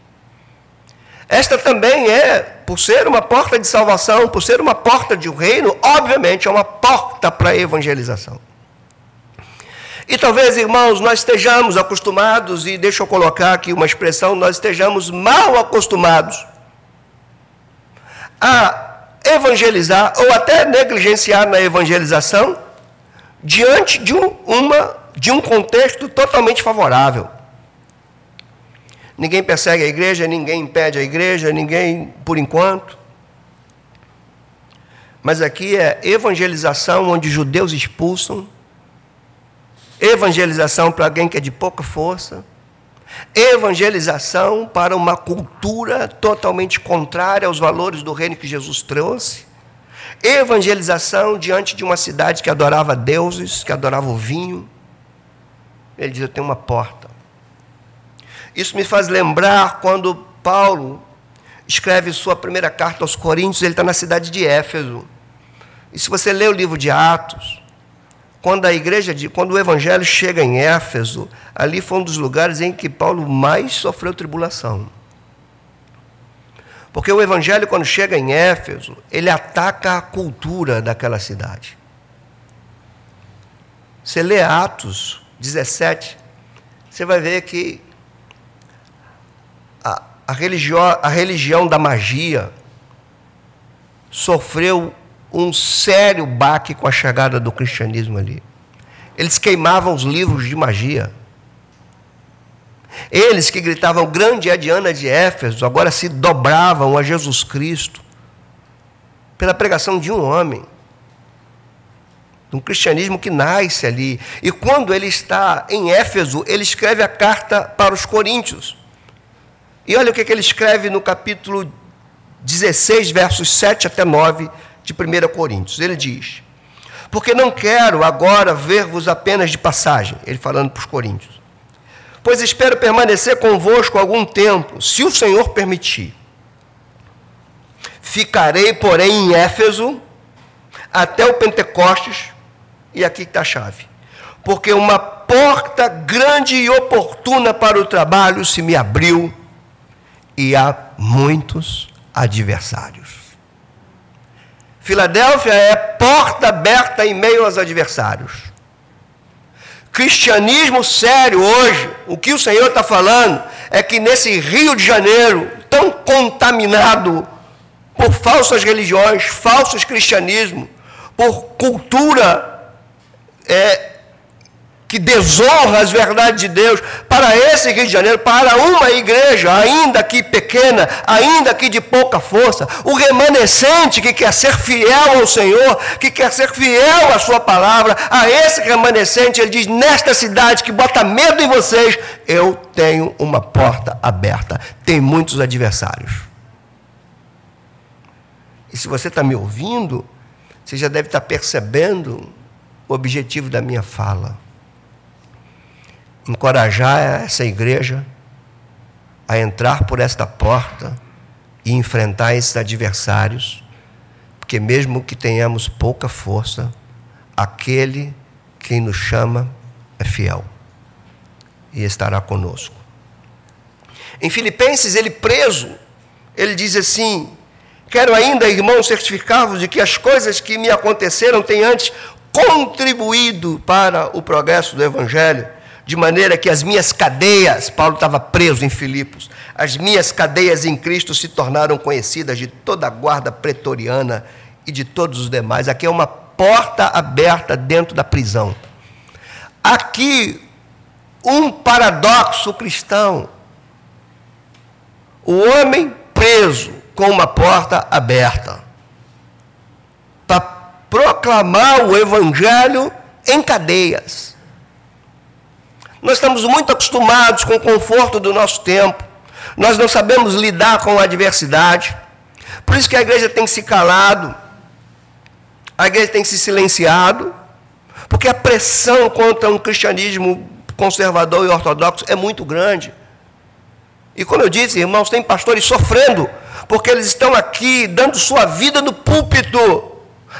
Esta também é, por ser uma porta de salvação, por ser uma porta de um reino, obviamente é uma porta para a evangelização. E talvez, irmãos, nós estejamos acostumados, e deixa eu colocar aqui uma expressão, nós estejamos mal acostumados a evangelizar ou até negligenciar na evangelização diante de um, uma, de um contexto totalmente favorável. Ninguém persegue a igreja, ninguém impede a igreja, ninguém, por enquanto. Mas aqui é evangelização onde judeus expulsam, evangelização para alguém que é de pouca força, evangelização para uma cultura totalmente contrária aos valores do reino que Jesus trouxe, evangelização diante de uma cidade que adorava deuses, que adorava o vinho. Ele diz: Eu tenho uma porta. Isso me faz lembrar quando Paulo escreve sua primeira carta aos Coríntios, ele está na cidade de Éfeso. E se você lê o livro de Atos, quando a igreja, quando o evangelho chega em Éfeso, ali foi um dos lugares em que Paulo mais sofreu tribulação. Porque o evangelho, quando chega em Éfeso, ele ataca a cultura daquela cidade. Você lê Atos 17, você vai ver que a, a, religião, a religião da magia sofreu um sério baque com a chegada do cristianismo ali. Eles queimavam os livros de magia. Eles que gritavam grande é Diana de Éfeso, agora se dobravam a Jesus Cristo pela pregação de um homem. Um cristianismo que nasce ali. E quando ele está em Éfeso, ele escreve a carta para os coríntios. E olha o que, ele escreve no capítulo 16, versos 7 até 9 de 1 Coríntios. Ele diz: Porque não quero agora ver-vos apenas de passagem, ele falando para os coríntios, pois espero permanecer convosco algum tempo, se o Senhor permitir. Ficarei, porém, em Éfeso até o Pentecostes, e aqui está a chave. Porque uma porta grande e oportuna para o trabalho se me abriu e há muitos adversários. Filadélfia é porta aberta em meio aos adversários. Cristianismo sério hoje, o que o Senhor está falando é que nesse Rio de Janeiro, tão contaminado por falsas religiões, falsos cristianismo, por cultura é, que desonra as verdades de Deus para esse Rio de Janeiro, para uma igreja, ainda que pequena, ainda que de pouca força, o remanescente que quer ser fiel ao Senhor, que quer ser fiel à Sua palavra, a esse remanescente, ele diz: nesta cidade que bota medo em vocês, eu tenho uma porta aberta. Tem muitos adversários. E se você está me ouvindo, você já deve estar percebendo o objetivo da minha fala encorajar essa igreja a entrar por esta porta e enfrentar esses adversários, porque mesmo que tenhamos pouca força, aquele que nos chama é fiel e estará conosco. Em Filipenses, ele preso, ele diz assim: Quero ainda, irmãos, certificar-vos de que as coisas que me aconteceram têm antes contribuído para o progresso do Evangelho de maneira que as minhas cadeias, Paulo estava preso em Filipos, as minhas cadeias em Cristo se tornaram conhecidas de toda a guarda pretoriana e de todos os demais. Aqui é uma porta aberta dentro da prisão. Aqui, um paradoxo cristão. O homem preso com uma porta aberta para proclamar o evangelho em cadeias. Nós estamos muito acostumados com o conforto do nosso tempo. Nós não sabemos lidar com a adversidade. Por isso que a igreja tem se calado. A igreja tem se silenciado. Porque a pressão contra um cristianismo conservador e ortodoxo é muito grande. E como eu disse, irmãos, tem pastores sofrendo, porque eles estão aqui dando sua vida no púlpito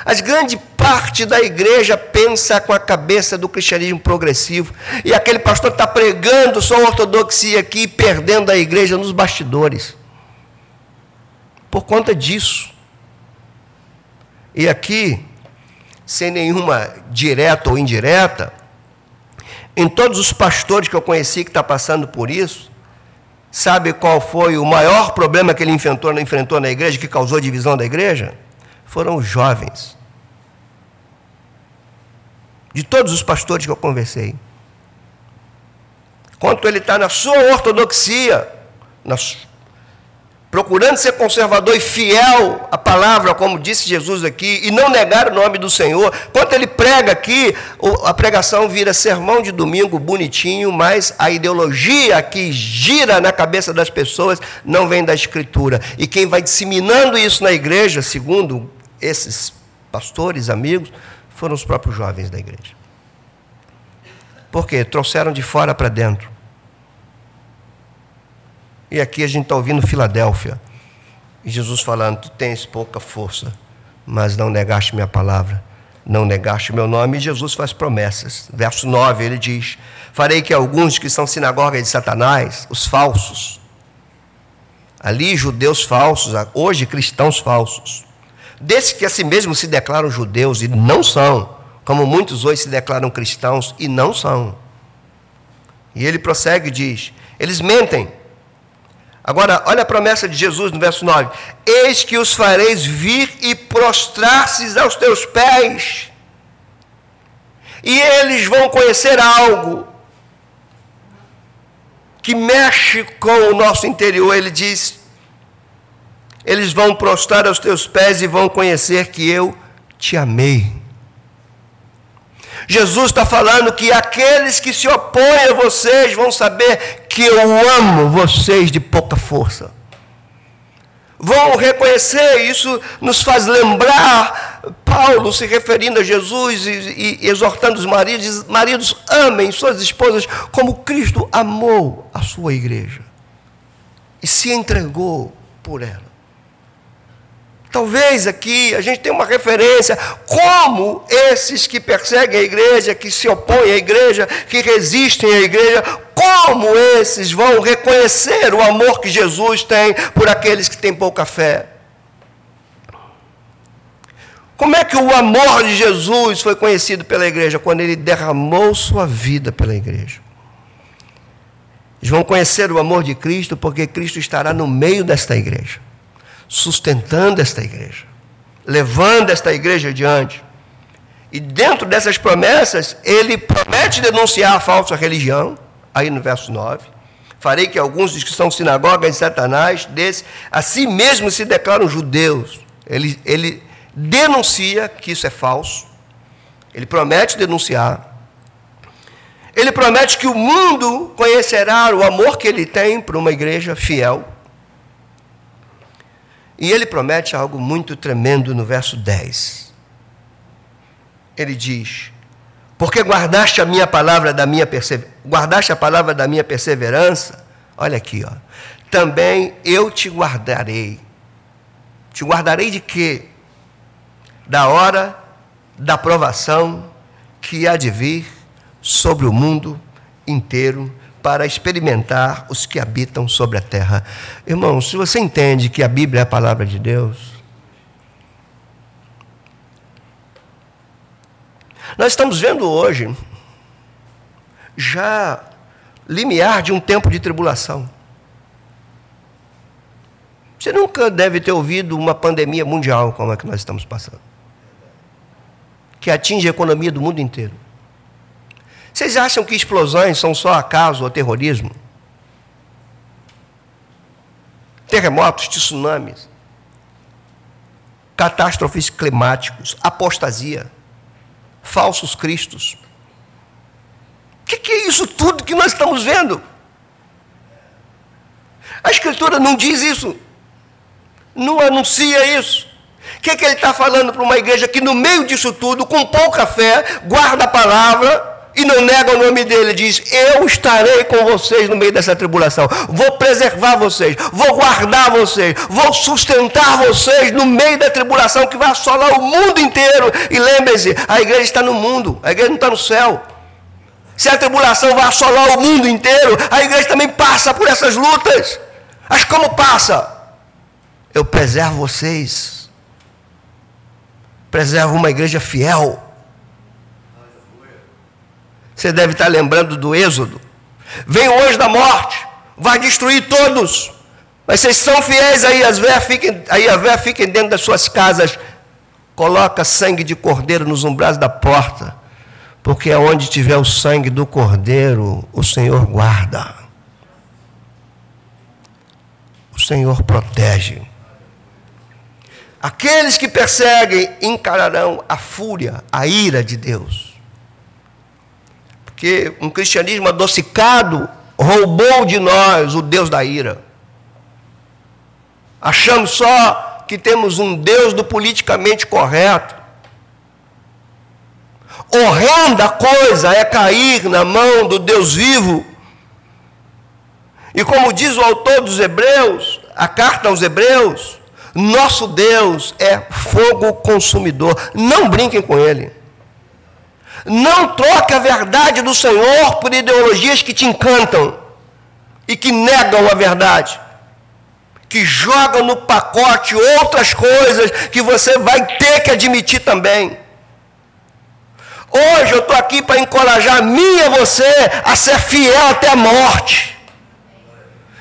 as grande parte da igreja pensa com a cabeça do cristianismo progressivo. E aquele pastor está pregando só ortodoxia aqui, perdendo a igreja nos bastidores. Por conta disso. E aqui, sem nenhuma direta ou indireta, em todos os pastores que eu conheci que está passando por isso, sabe qual foi o maior problema que ele enfrentou, enfrentou na igreja, que causou divisão da igreja? Foram jovens. De todos os pastores que eu conversei. Quanto ele está na sua ortodoxia, na, procurando ser conservador e fiel à palavra, como disse Jesus aqui, e não negar o nome do Senhor. Quanto ele prega aqui, a pregação vira sermão de domingo bonitinho, mas a ideologia que gira na cabeça das pessoas não vem da Escritura. E quem vai disseminando isso na igreja, segundo esses pastores, amigos, foram os próprios jovens da igreja. Por quê? Trouxeram de fora para dentro. E aqui a gente está ouvindo Filadélfia. E Jesus falando: Tu tens pouca força, mas não negaste minha palavra, não negaste meu nome. E Jesus faz promessas. Verso 9 ele diz: Farei que alguns que são sinagogas de Satanás, os falsos, ali judeus falsos, hoje cristãos falsos, desses que a si mesmos se declaram judeus e não são, como muitos hoje se declaram cristãos e não são. E ele prossegue e diz: eles mentem. Agora, olha a promessa de Jesus no verso 9: Eis que os fareis vir e prostrar-se aos teus pés, e eles vão conhecer algo que mexe com o nosso interior. Ele diz: eles vão prostrar aos teus pés e vão conhecer que eu te amei. Jesus está falando que aqueles que se opõem a vocês vão saber que eu amo vocês de pouca força. Vão reconhecer, isso nos faz lembrar Paulo se referindo a Jesus e, e exortando os maridos: maridos, amem suas esposas como Cristo amou a sua igreja e se entregou por ela. Talvez aqui a gente tenha uma referência como esses que perseguem a igreja, que se opõem à igreja, que resistem à igreja, como esses vão reconhecer o amor que Jesus tem por aqueles que têm pouca fé. Como é que o amor de Jesus foi conhecido pela igreja? Quando ele derramou sua vida pela igreja. Eles vão conhecer o amor de Cristo porque Cristo estará no meio desta igreja sustentando esta igreja, levando esta igreja adiante. E dentro dessas promessas, ele promete denunciar a falsa religião, aí no verso 9. Farei que alguns dos que são sinagogas de Satanás, desse, a si mesmos se declaram judeus. Ele, ele denuncia que isso é falso. Ele promete denunciar. Ele promete que o mundo conhecerá o amor que ele tem para uma igreja fiel. E ele promete algo muito tremendo no verso 10. Ele diz: Porque guardaste a minha palavra da minha guardaste a palavra da minha perseverança, olha aqui, ó. Também eu te guardarei. Te guardarei de quê? Da hora da provação que há de vir sobre o mundo inteiro para experimentar os que habitam sobre a terra. Irmão, se você entende que a Bíblia é a palavra de Deus, nós estamos vendo hoje já limiar de um tempo de tribulação. Você nunca deve ter ouvido uma pandemia mundial como a que nós estamos passando, que atinge a economia do mundo inteiro. Vocês acham que explosões são só acaso ou terrorismo? Terremotos, tsunamis, catástrofes climáticos, apostasia, falsos cristos. O que, que é isso tudo que nós estamos vendo? A Escritura não diz isso, não anuncia isso. O que, que ele está falando para uma igreja que, no meio disso tudo, com pouca fé, guarda a palavra, e não nega o nome dele, diz: Eu estarei com vocês no meio dessa tribulação, vou preservar vocês, vou guardar vocês, vou sustentar vocês no meio da tribulação que vai assolar o mundo inteiro. E lembre-se: a igreja está no mundo, a igreja não está no céu. Se a tribulação vai assolar o mundo inteiro, a igreja também passa por essas lutas. Mas como passa? Eu preservo vocês, preservo uma igreja fiel você deve estar lembrando do Êxodo. Vem o anjo da morte, vai destruir todos. Mas vocês são fiéis aí, as véias fiquem, aí as véias fiquem dentro das suas casas. Coloca sangue de cordeiro nos umbrais da porta, porque aonde tiver o sangue do cordeiro, o Senhor guarda. O Senhor protege. Aqueles que perseguem encararão a fúria, a ira de Deus que um cristianismo adocicado roubou de nós o Deus da ira. Achamos só que temos um Deus do politicamente correto. Horrenda coisa é cair na mão do Deus vivo. E como diz o autor dos Hebreus, a carta aos Hebreus, nosso Deus é fogo consumidor. Não brinquem com ele. Não troque a verdade do Senhor por ideologias que te encantam e que negam a verdade, que jogam no pacote outras coisas que você vai ter que admitir também. Hoje eu estou aqui para encorajar a mim e a você a ser fiel até a morte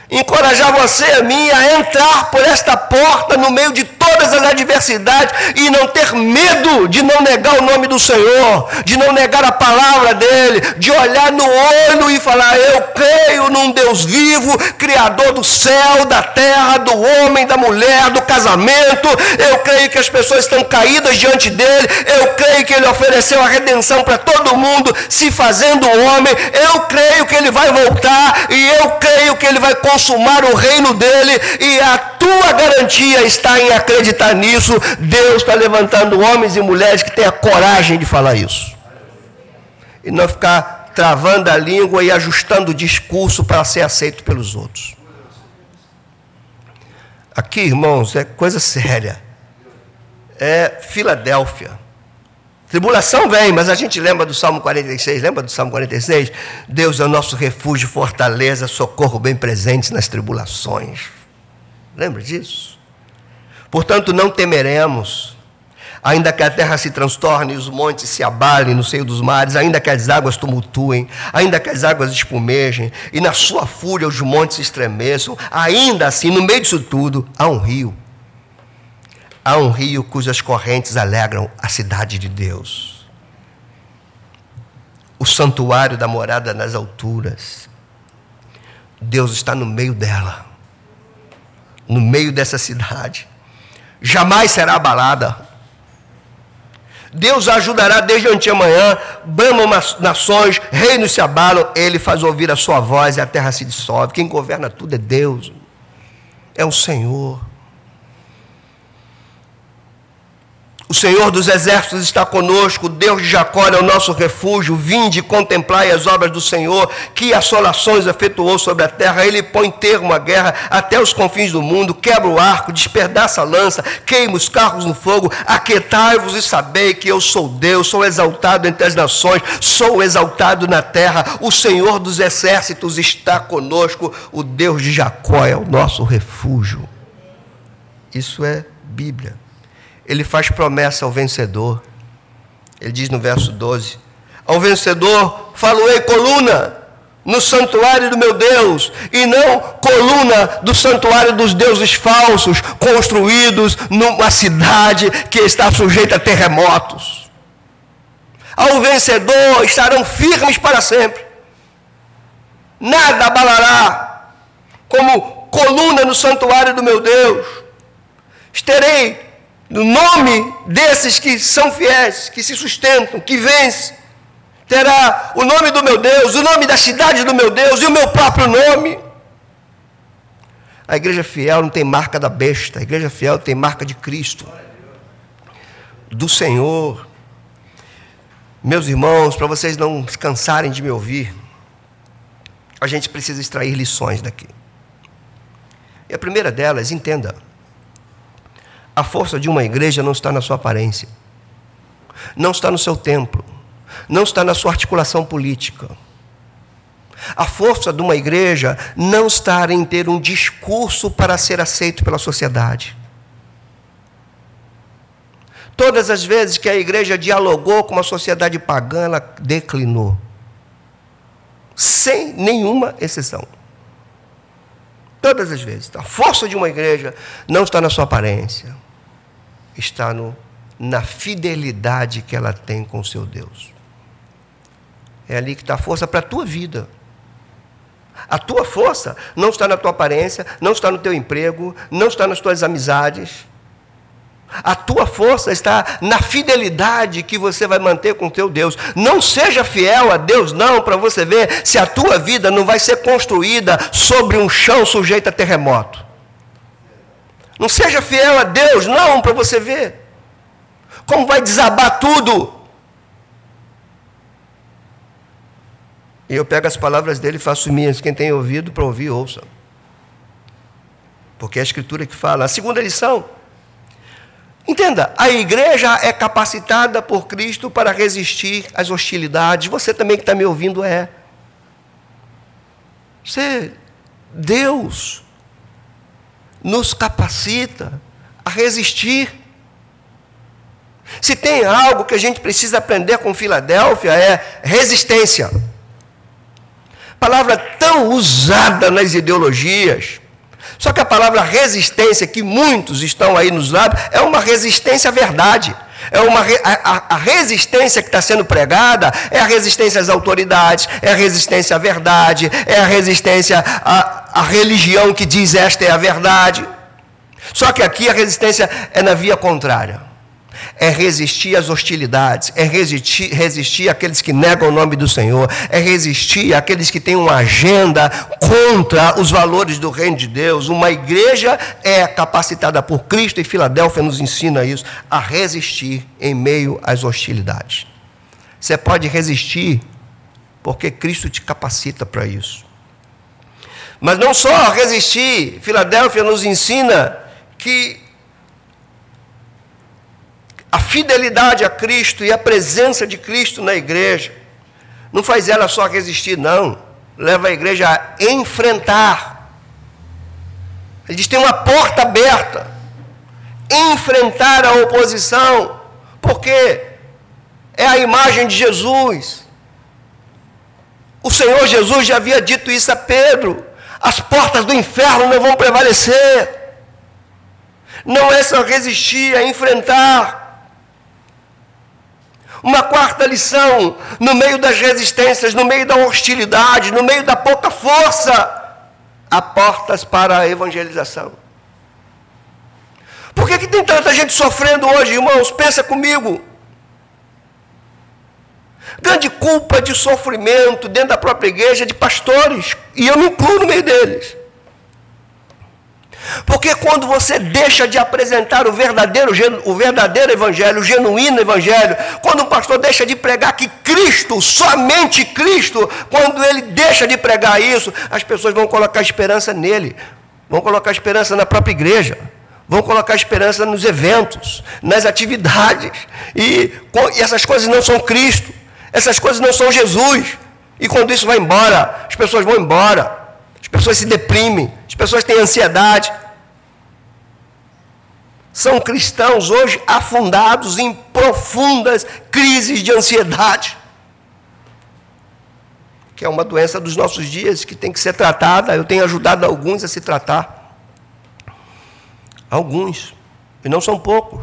encorajar você e a mim a entrar por esta porta no meio de todas as adversidades e não ter medo de não negar o nome do Senhor, de não negar a palavra dele, de olhar no olho e falar: Eu creio num Deus vivo, Criador do céu, da terra, do homem, da mulher, do casamento. Eu creio que as pessoas estão caídas diante dele. Eu creio que ele ofereceu a redenção para todo mundo, se fazendo homem. Eu creio que ele vai voltar e eu creio que ele vai consumar o reino dele, e a tua garantia está em acreditar nisso. Deus está levantando homens e mulheres que têm a coragem de falar isso. E não ficar travando a língua e ajustando o discurso para ser aceito pelos outros. Aqui, irmãos, é coisa séria. É Filadélfia. Tribulação vem, mas a gente lembra do Salmo 46, lembra do Salmo 46? Deus é o nosso refúgio, fortaleza, socorro bem presente nas tribulações. Lembra disso? Portanto, não temeremos, ainda que a terra se transtorne e os montes se abalem no seio dos mares, ainda que as águas tumultuem, ainda que as águas espumejem e na sua fúria os montes estremeçam, ainda assim, no meio disso tudo, há um rio Há um rio cujas correntes alegram a cidade de Deus. o santuário da morada nas alturas. Deus está no meio dela, no meio dessa cidade. Jamais será abalada. Deus ajudará desde anteamanhã, bramam nações, reinos se abalam, ele faz ouvir a sua voz e a terra se dissolve. Quem governa tudo é Deus, é o Senhor. O Senhor dos exércitos está conosco, o Deus de Jacó é o nosso refúgio. Vinde contemplai as obras do Senhor, que assolações efetuou sobre a terra. Ele põe termo à guerra até os confins do mundo, quebra o arco, despedaça a lança, queima os carros no fogo. Aquietai-vos e sabei que eu sou Deus, sou exaltado entre as nações, sou exaltado na terra. O Senhor dos exércitos está conosco, o Deus de Jacó é o nosso refúgio. Isso é Bíblia ele faz promessa ao vencedor. Ele diz no verso 12: Ao vencedor, faloei coluna no santuário do meu Deus, e não coluna do santuário dos deuses falsos, construídos numa cidade que está sujeita a terremotos. Ao vencedor estarão firmes para sempre, nada abalará, como coluna no santuário do meu Deus. Estarei no nome desses que são fiéis, que se sustentam, que vencem, terá o nome do meu Deus, o nome da cidade do meu Deus e o meu próprio nome. A igreja fiel não tem marca da besta, a igreja fiel tem marca de Cristo, do Senhor. Meus irmãos, para vocês não se cansarem de me ouvir, a gente precisa extrair lições daqui. E a primeira delas, entenda, a força de uma igreja não está na sua aparência, não está no seu templo, não está na sua articulação política. A força de uma igreja não está em ter um discurso para ser aceito pela sociedade. Todas as vezes que a igreja dialogou com a sociedade pagã, ela declinou. Sem nenhuma exceção. Todas as vezes. A força de uma igreja não está na sua aparência está no, na fidelidade que ela tem com o seu Deus. É ali que está a força para a tua vida. A tua força não está na tua aparência, não está no teu emprego, não está nas tuas amizades. A tua força está na fidelidade que você vai manter com o teu Deus. Não seja fiel a Deus, não, para você ver se a tua vida não vai ser construída sobre um chão sujeito a terremoto. Não seja fiel a Deus, não, para você ver. Como vai desabar tudo. E eu pego as palavras dele e faço minhas. Quem tem ouvido para ouvir, ouça. Porque é a Escritura que fala. A segunda lição. Entenda, a igreja é capacitada por Cristo para resistir às hostilidades. Você também que está me ouvindo é. Você, Deus, nos capacita a resistir. Se tem algo que a gente precisa aprender com Filadélfia é resistência. Palavra tão usada nas ideologias. Só que a palavra resistência, que muitos estão aí nos lábios, é uma resistência à verdade. É uma, a, a resistência que está sendo pregada é a resistência às autoridades, é a resistência à verdade, é a resistência à, à religião que diz esta é a verdade. Só que aqui a resistência é na via contrária. É resistir às hostilidades, é resistir, resistir àqueles que negam o nome do Senhor, é resistir àqueles que têm uma agenda contra os valores do reino de Deus. Uma igreja é capacitada por Cristo e Filadélfia nos ensina isso, a resistir em meio às hostilidades. Você pode resistir porque Cristo te capacita para isso. Mas não só resistir, Filadélfia nos ensina que a fidelidade a Cristo e a presença de Cristo na igreja não faz ela só resistir, não. Leva a igreja a enfrentar. Ele diz: tem uma porta aberta. Enfrentar a oposição. Porque é a imagem de Jesus. O Senhor Jesus já havia dito isso a Pedro: as portas do inferno não vão prevalecer não é só resistir, é enfrentar. Uma quarta lição, no meio das resistências, no meio da hostilidade, no meio da pouca força, há portas para a evangelização. Por que, que tem tanta gente sofrendo hoje, irmãos? Pensa comigo. Grande culpa de sofrimento dentro da própria igreja de pastores, e eu me incluo no meio deles. Porque quando você deixa de apresentar o verdadeiro, o verdadeiro evangelho, o genuíno evangelho, quando um pastor deixa de pregar que Cristo, somente Cristo, quando ele deixa de pregar isso, as pessoas vão colocar esperança nele, vão colocar esperança na própria igreja, vão colocar esperança nos eventos, nas atividades, e, e essas coisas não são Cristo, essas coisas não são Jesus. E quando isso vai embora, as pessoas vão embora, as pessoas se deprimem, as pessoas têm ansiedade, são cristãos hoje afundados em profundas crises de ansiedade, que é uma doença dos nossos dias que tem que ser tratada. Eu tenho ajudado alguns a se tratar. Alguns, e não são poucos.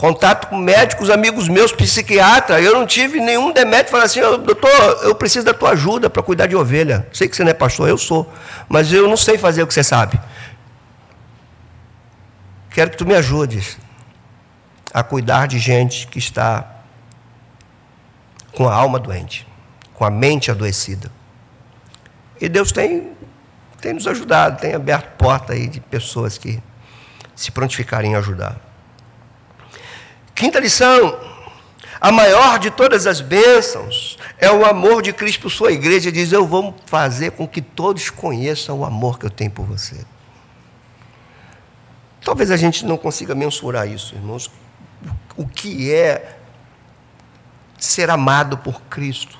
Contato com médicos, amigos meus, psiquiatra, eu não tive nenhum demérito falar assim, doutor, eu preciso da tua ajuda para cuidar de ovelha. Sei que você não é pastor, eu sou, mas eu não sei fazer o que você sabe. Quero que tu me ajudes a cuidar de gente que está com a alma doente, com a mente adoecida. E Deus tem, tem nos ajudado, tem aberto porta aí de pessoas que se prontificarem a ajudar. Quinta lição: a maior de todas as bênçãos é o amor de Cristo por sua igreja. Diz: Eu vou fazer com que todos conheçam o amor que eu tenho por você. Talvez a gente não consiga mensurar isso, irmãos. O que é ser amado por Cristo?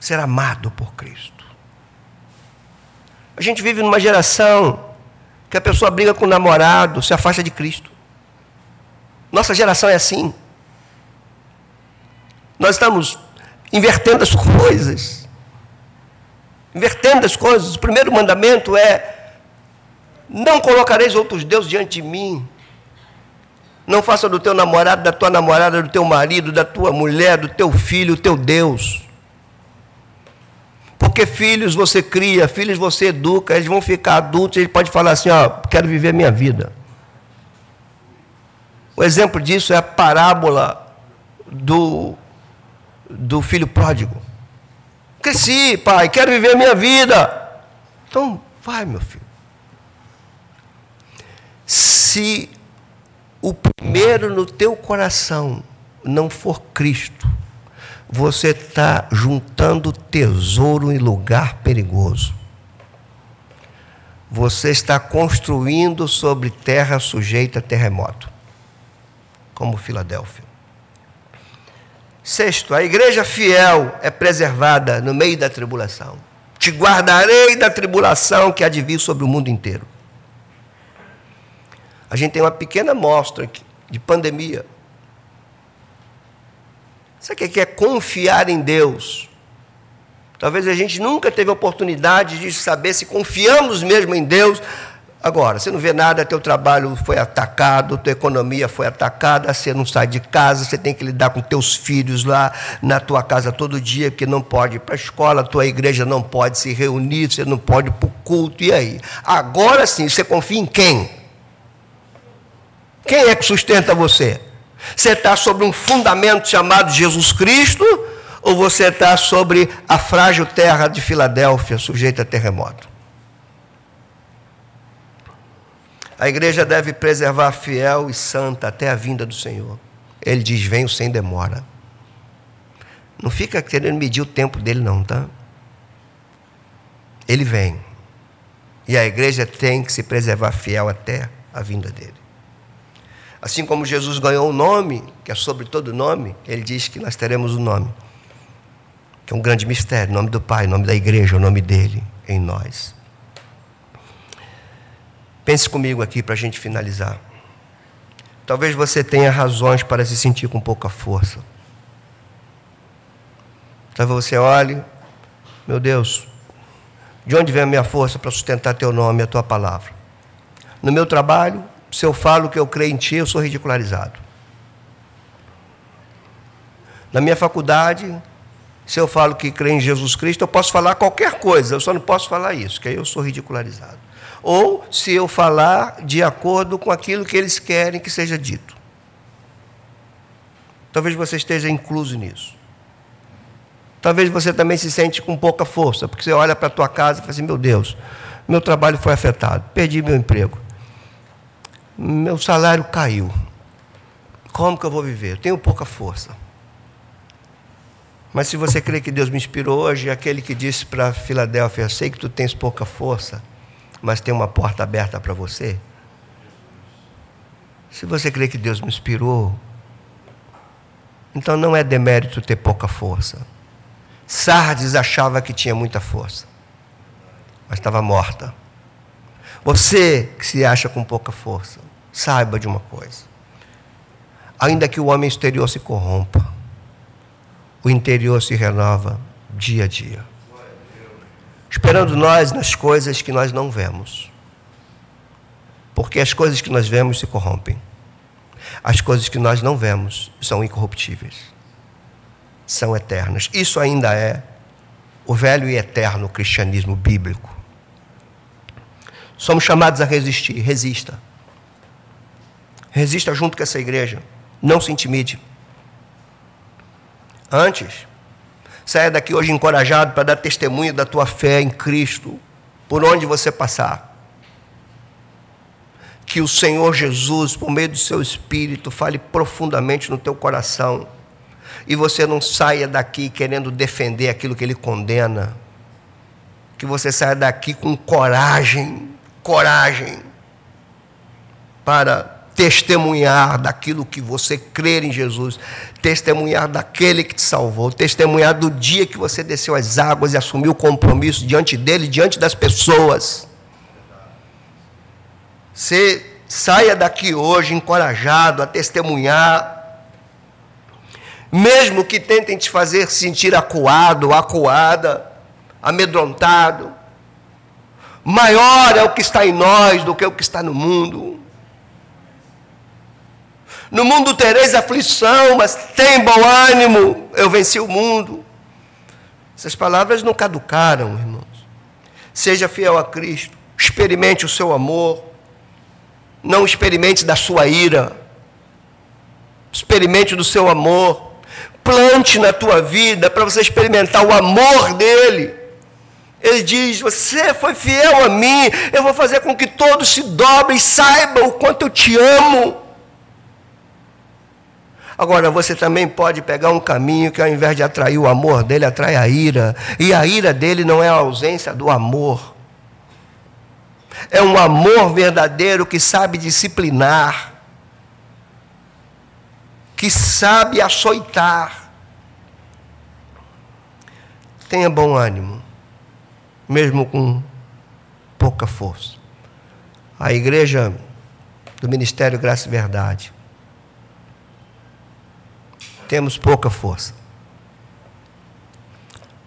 Ser amado por Cristo. A gente vive numa geração que a pessoa briga com o namorado, se afasta de Cristo. Nossa geração é assim. Nós estamos invertendo as coisas. Invertendo as coisas. O primeiro mandamento é não colocareis outros deuses diante de mim. Não faça do teu namorado, da tua namorada, do teu marido, da tua mulher, do teu filho, o teu Deus. Porque filhos você cria, filhos você educa, eles vão ficar adultos, ele pode falar assim, ó, quero viver minha vida. O exemplo disso é a parábola do, do filho pródigo. Cresci, pai, quero viver minha vida. Então, vai, meu filho se o primeiro no teu coração não for Cristo, você está juntando tesouro em lugar perigoso. Você está construindo sobre terra sujeita a terremoto, como Filadélfia. Sexto, a igreja fiel é preservada no meio da tribulação. Te guardarei da tribulação que há de vir sobre o mundo inteiro a gente tem uma pequena amostra de pandemia. Sabe o que é confiar em Deus? Talvez a gente nunca teve oportunidade de saber se confiamos mesmo em Deus. Agora, você não vê nada, teu trabalho foi atacado, tua economia foi atacada, você não sai de casa, você tem que lidar com teus filhos lá na tua casa todo dia, que não pode ir para a escola, tua igreja não pode se reunir, você não pode ir para o culto, e aí? Agora sim, você confia em quem? Quem é que sustenta você? Você está sobre um fundamento chamado Jesus Cristo ou você está sobre a frágil terra de Filadélfia, sujeita a terremoto? A igreja deve preservar fiel e santa até a vinda do Senhor. Ele diz: venho sem demora. Não fica querendo medir o tempo dele, não, tá? Ele vem. E a igreja tem que se preservar fiel até a vinda dele. Assim como Jesus ganhou um nome, que é sobre todo nome, ele diz que nós teremos um nome, que é um grande mistério, o nome do Pai, o nome da igreja, o nome dele em nós. Pense comigo aqui para a gente finalizar. Talvez você tenha razões para se sentir com pouca força. Talvez você olhe, meu Deus, de onde vem a minha força para sustentar teu nome e a tua palavra? No meu trabalho, se eu falo que eu creio em ti, eu sou ridicularizado. Na minha faculdade, se eu falo que creio em Jesus Cristo, eu posso falar qualquer coisa, eu só não posso falar isso, que aí eu sou ridicularizado. Ou se eu falar de acordo com aquilo que eles querem que seja dito. Talvez você esteja incluso nisso. Talvez você também se sente com pouca força, porque você olha para a tua casa e fala assim, meu Deus, meu trabalho foi afetado, perdi meu emprego, meu salário caiu. Como que eu vou viver? Eu tenho pouca força. Mas se você crê que Deus me inspirou hoje, aquele que disse para Filadélfia, sei que tu tens pouca força, mas tem uma porta aberta para você. Se você crê que Deus me inspirou, então não é demérito ter pouca força. Sardes achava que tinha muita força, mas estava morta. Você que se acha com pouca força, saiba de uma coisa. Ainda que o homem exterior se corrompa, o interior se renova dia a dia. Esperando nós nas coisas que nós não vemos. Porque as coisas que nós vemos se corrompem. As coisas que nós não vemos são incorruptíveis. São eternas. Isso ainda é o velho e eterno cristianismo bíblico. Somos chamados a resistir. Resista. Resista junto com essa igreja. Não se intimide. Antes, saia daqui hoje encorajado para dar testemunho da tua fé em Cristo, por onde você passar. Que o Senhor Jesus, por meio do seu Espírito, fale profundamente no teu coração. E você não saia daqui querendo defender aquilo que ele condena. Que você saia daqui com coragem, coragem, para testemunhar daquilo que você crer em Jesus, testemunhar daquele que te salvou, testemunhar do dia que você desceu as águas e assumiu o compromisso diante dele, diante das pessoas. Você saia daqui hoje encorajado a testemunhar, mesmo que tentem te fazer sentir acuado, acuada, amedrontado. Maior é o que está em nós do que o que está no mundo. No mundo tereis aflição, mas tem bom ânimo, eu venci o mundo. Essas palavras não caducaram, irmãos. Seja fiel a Cristo, experimente o seu amor, não experimente da sua ira, experimente do seu amor, plante na tua vida para você experimentar o amor dele. Ele diz: Você foi fiel a mim, eu vou fazer com que todos se dobrem e saibam o quanto eu te amo. Agora, você também pode pegar um caminho que, ao invés de atrair o amor dele, atrai a ira. E a ira dele não é a ausência do amor. É um amor verdadeiro que sabe disciplinar, que sabe açoitar. Tenha bom ânimo, mesmo com pouca força. A igreja do Ministério Graça e Verdade temos pouca força.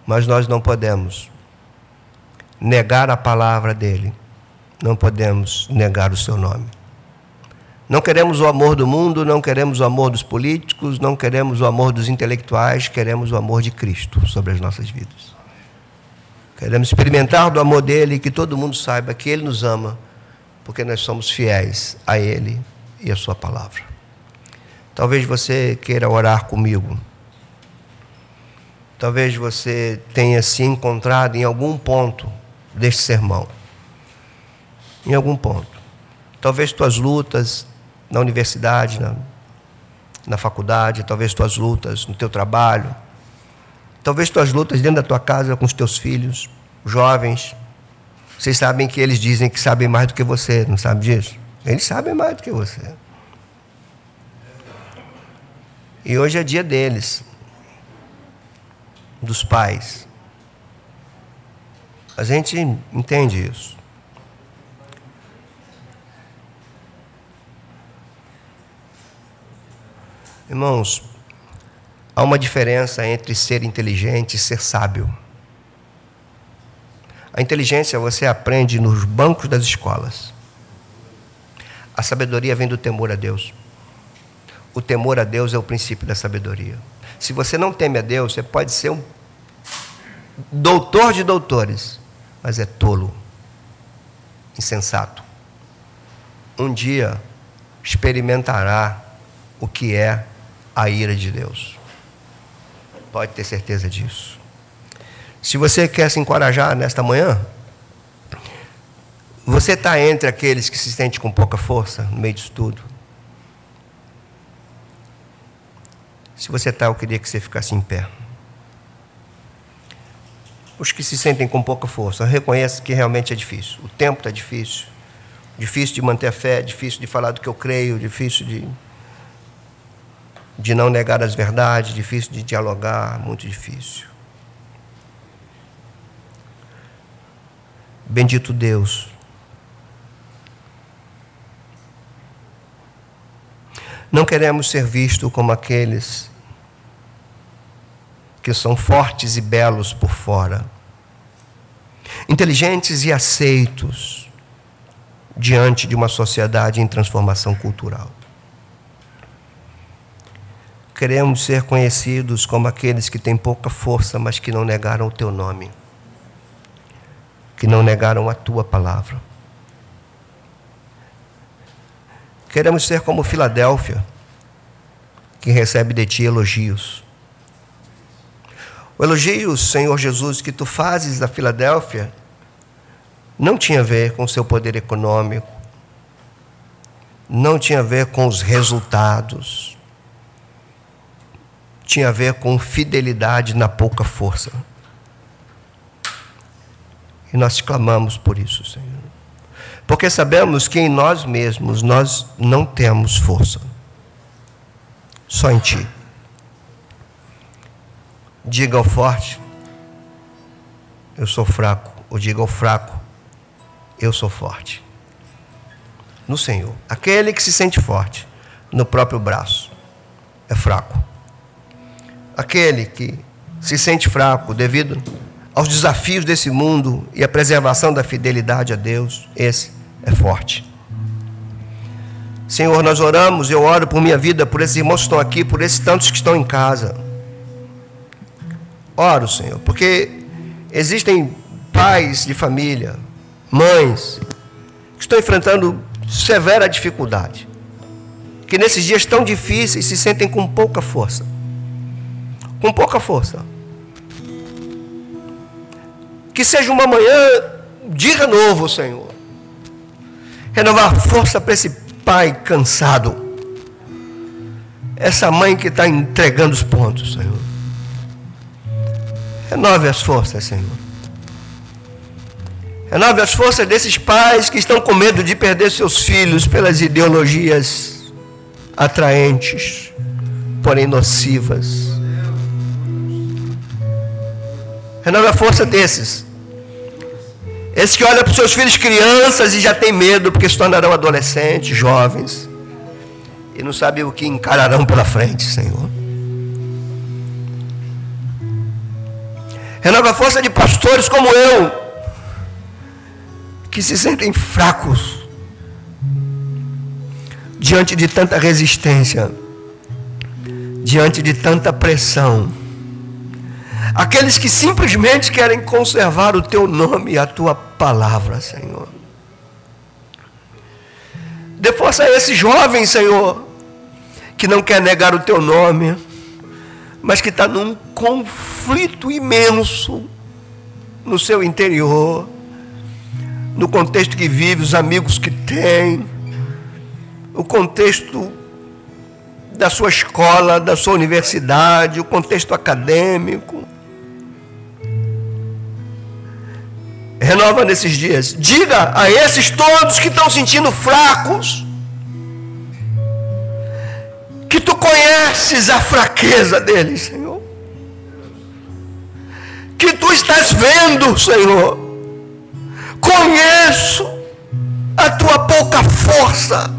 Mas nós não podemos negar a palavra dele, não podemos negar o seu nome. Não queremos o amor do mundo, não queremos o amor dos políticos, não queremos o amor dos intelectuais, queremos o amor de Cristo sobre as nossas vidas. Queremos experimentar do amor dele e que todo mundo saiba que ele nos ama, porque nós somos fiéis a ele e a sua palavra. Talvez você queira orar comigo. Talvez você tenha se encontrado em algum ponto deste sermão. Em algum ponto. Talvez tuas lutas na universidade, na, na faculdade, talvez tuas lutas no teu trabalho, talvez tuas lutas dentro da tua casa com os teus filhos, jovens. Vocês sabem que eles dizem que sabem mais do que você, não sabe disso? Eles sabem mais do que você. E hoje é dia deles, dos pais. A gente entende isso. Irmãos, há uma diferença entre ser inteligente e ser sábio. A inteligência você aprende nos bancos das escolas. A sabedoria vem do temor a Deus. O temor a Deus é o princípio da sabedoria. Se você não teme a Deus, você pode ser um doutor de doutores, mas é tolo, insensato. Um dia experimentará o que é a ira de Deus. Pode ter certeza disso. Se você quer se encorajar nesta manhã, você está entre aqueles que se sentem com pouca força no meio disso tudo. Se você está, eu queria que você ficasse em pé. Os que se sentem com pouca força, reconheça que realmente é difícil. O tempo está difícil. Difícil de manter a fé, difícil de falar do que eu creio, difícil de, de não negar as verdades, difícil de dialogar, muito difícil. Bendito Deus. Não queremos ser vistos como aqueles que são fortes e belos por fora, inteligentes e aceitos diante de uma sociedade em transformação cultural. Queremos ser conhecidos como aqueles que têm pouca força, mas que não negaram o teu nome, que não negaram a tua palavra. Queremos ser como Filadélfia, que recebe de ti elogios o elogio, Senhor Jesus, que tu fazes da Filadélfia não tinha a ver com seu poder econômico, não tinha a ver com os resultados, tinha a ver com fidelidade na pouca força. E nós clamamos por isso, Senhor. Porque sabemos que em nós mesmos nós não temos força. Só em Ti. Diga ao forte, eu sou fraco. Ou diga ao fraco, eu sou forte. No Senhor. Aquele que se sente forte no próprio braço é fraco. Aquele que se sente fraco devido aos desafios desse mundo e à preservação da fidelidade a Deus, esse é forte. Senhor, nós oramos, eu oro por minha vida, por esses irmãos que estão aqui, por esses tantos que estão em casa. Oro, Senhor, porque existem pais de família, mães, que estão enfrentando severa dificuldade, que nesses dias tão difíceis se sentem com pouca força. Com pouca força. Que seja uma manhã de renovo, Senhor. Renovar força para esse pai cansado. Essa mãe que está entregando os pontos, Senhor. Renove as forças, Senhor. Renove as forças desses pais que estão com medo de perder seus filhos pelas ideologias atraentes, porém nocivas. Renove a força desses. Esses que olham para os seus filhos crianças e já tem medo porque se tornarão adolescentes, jovens. E não sabem o que encararão pela frente, Senhor. Renova a força de pastores como eu, que se sentem fracos diante de tanta resistência, diante de tanta pressão. Aqueles que simplesmente querem conservar o teu nome e a tua palavra, Senhor. Dê força a esse jovem, Senhor, que não quer negar o teu nome mas que está num conflito imenso no seu interior, no contexto que vive, os amigos que tem, o contexto da sua escola, da sua universidade, o contexto acadêmico. Renova nesses dias. Diga a esses todos que estão sentindo fracos, que tu conheces a fraqueza deles, Senhor. Que tu estás vendo, Senhor. Conheço a tua pouca força.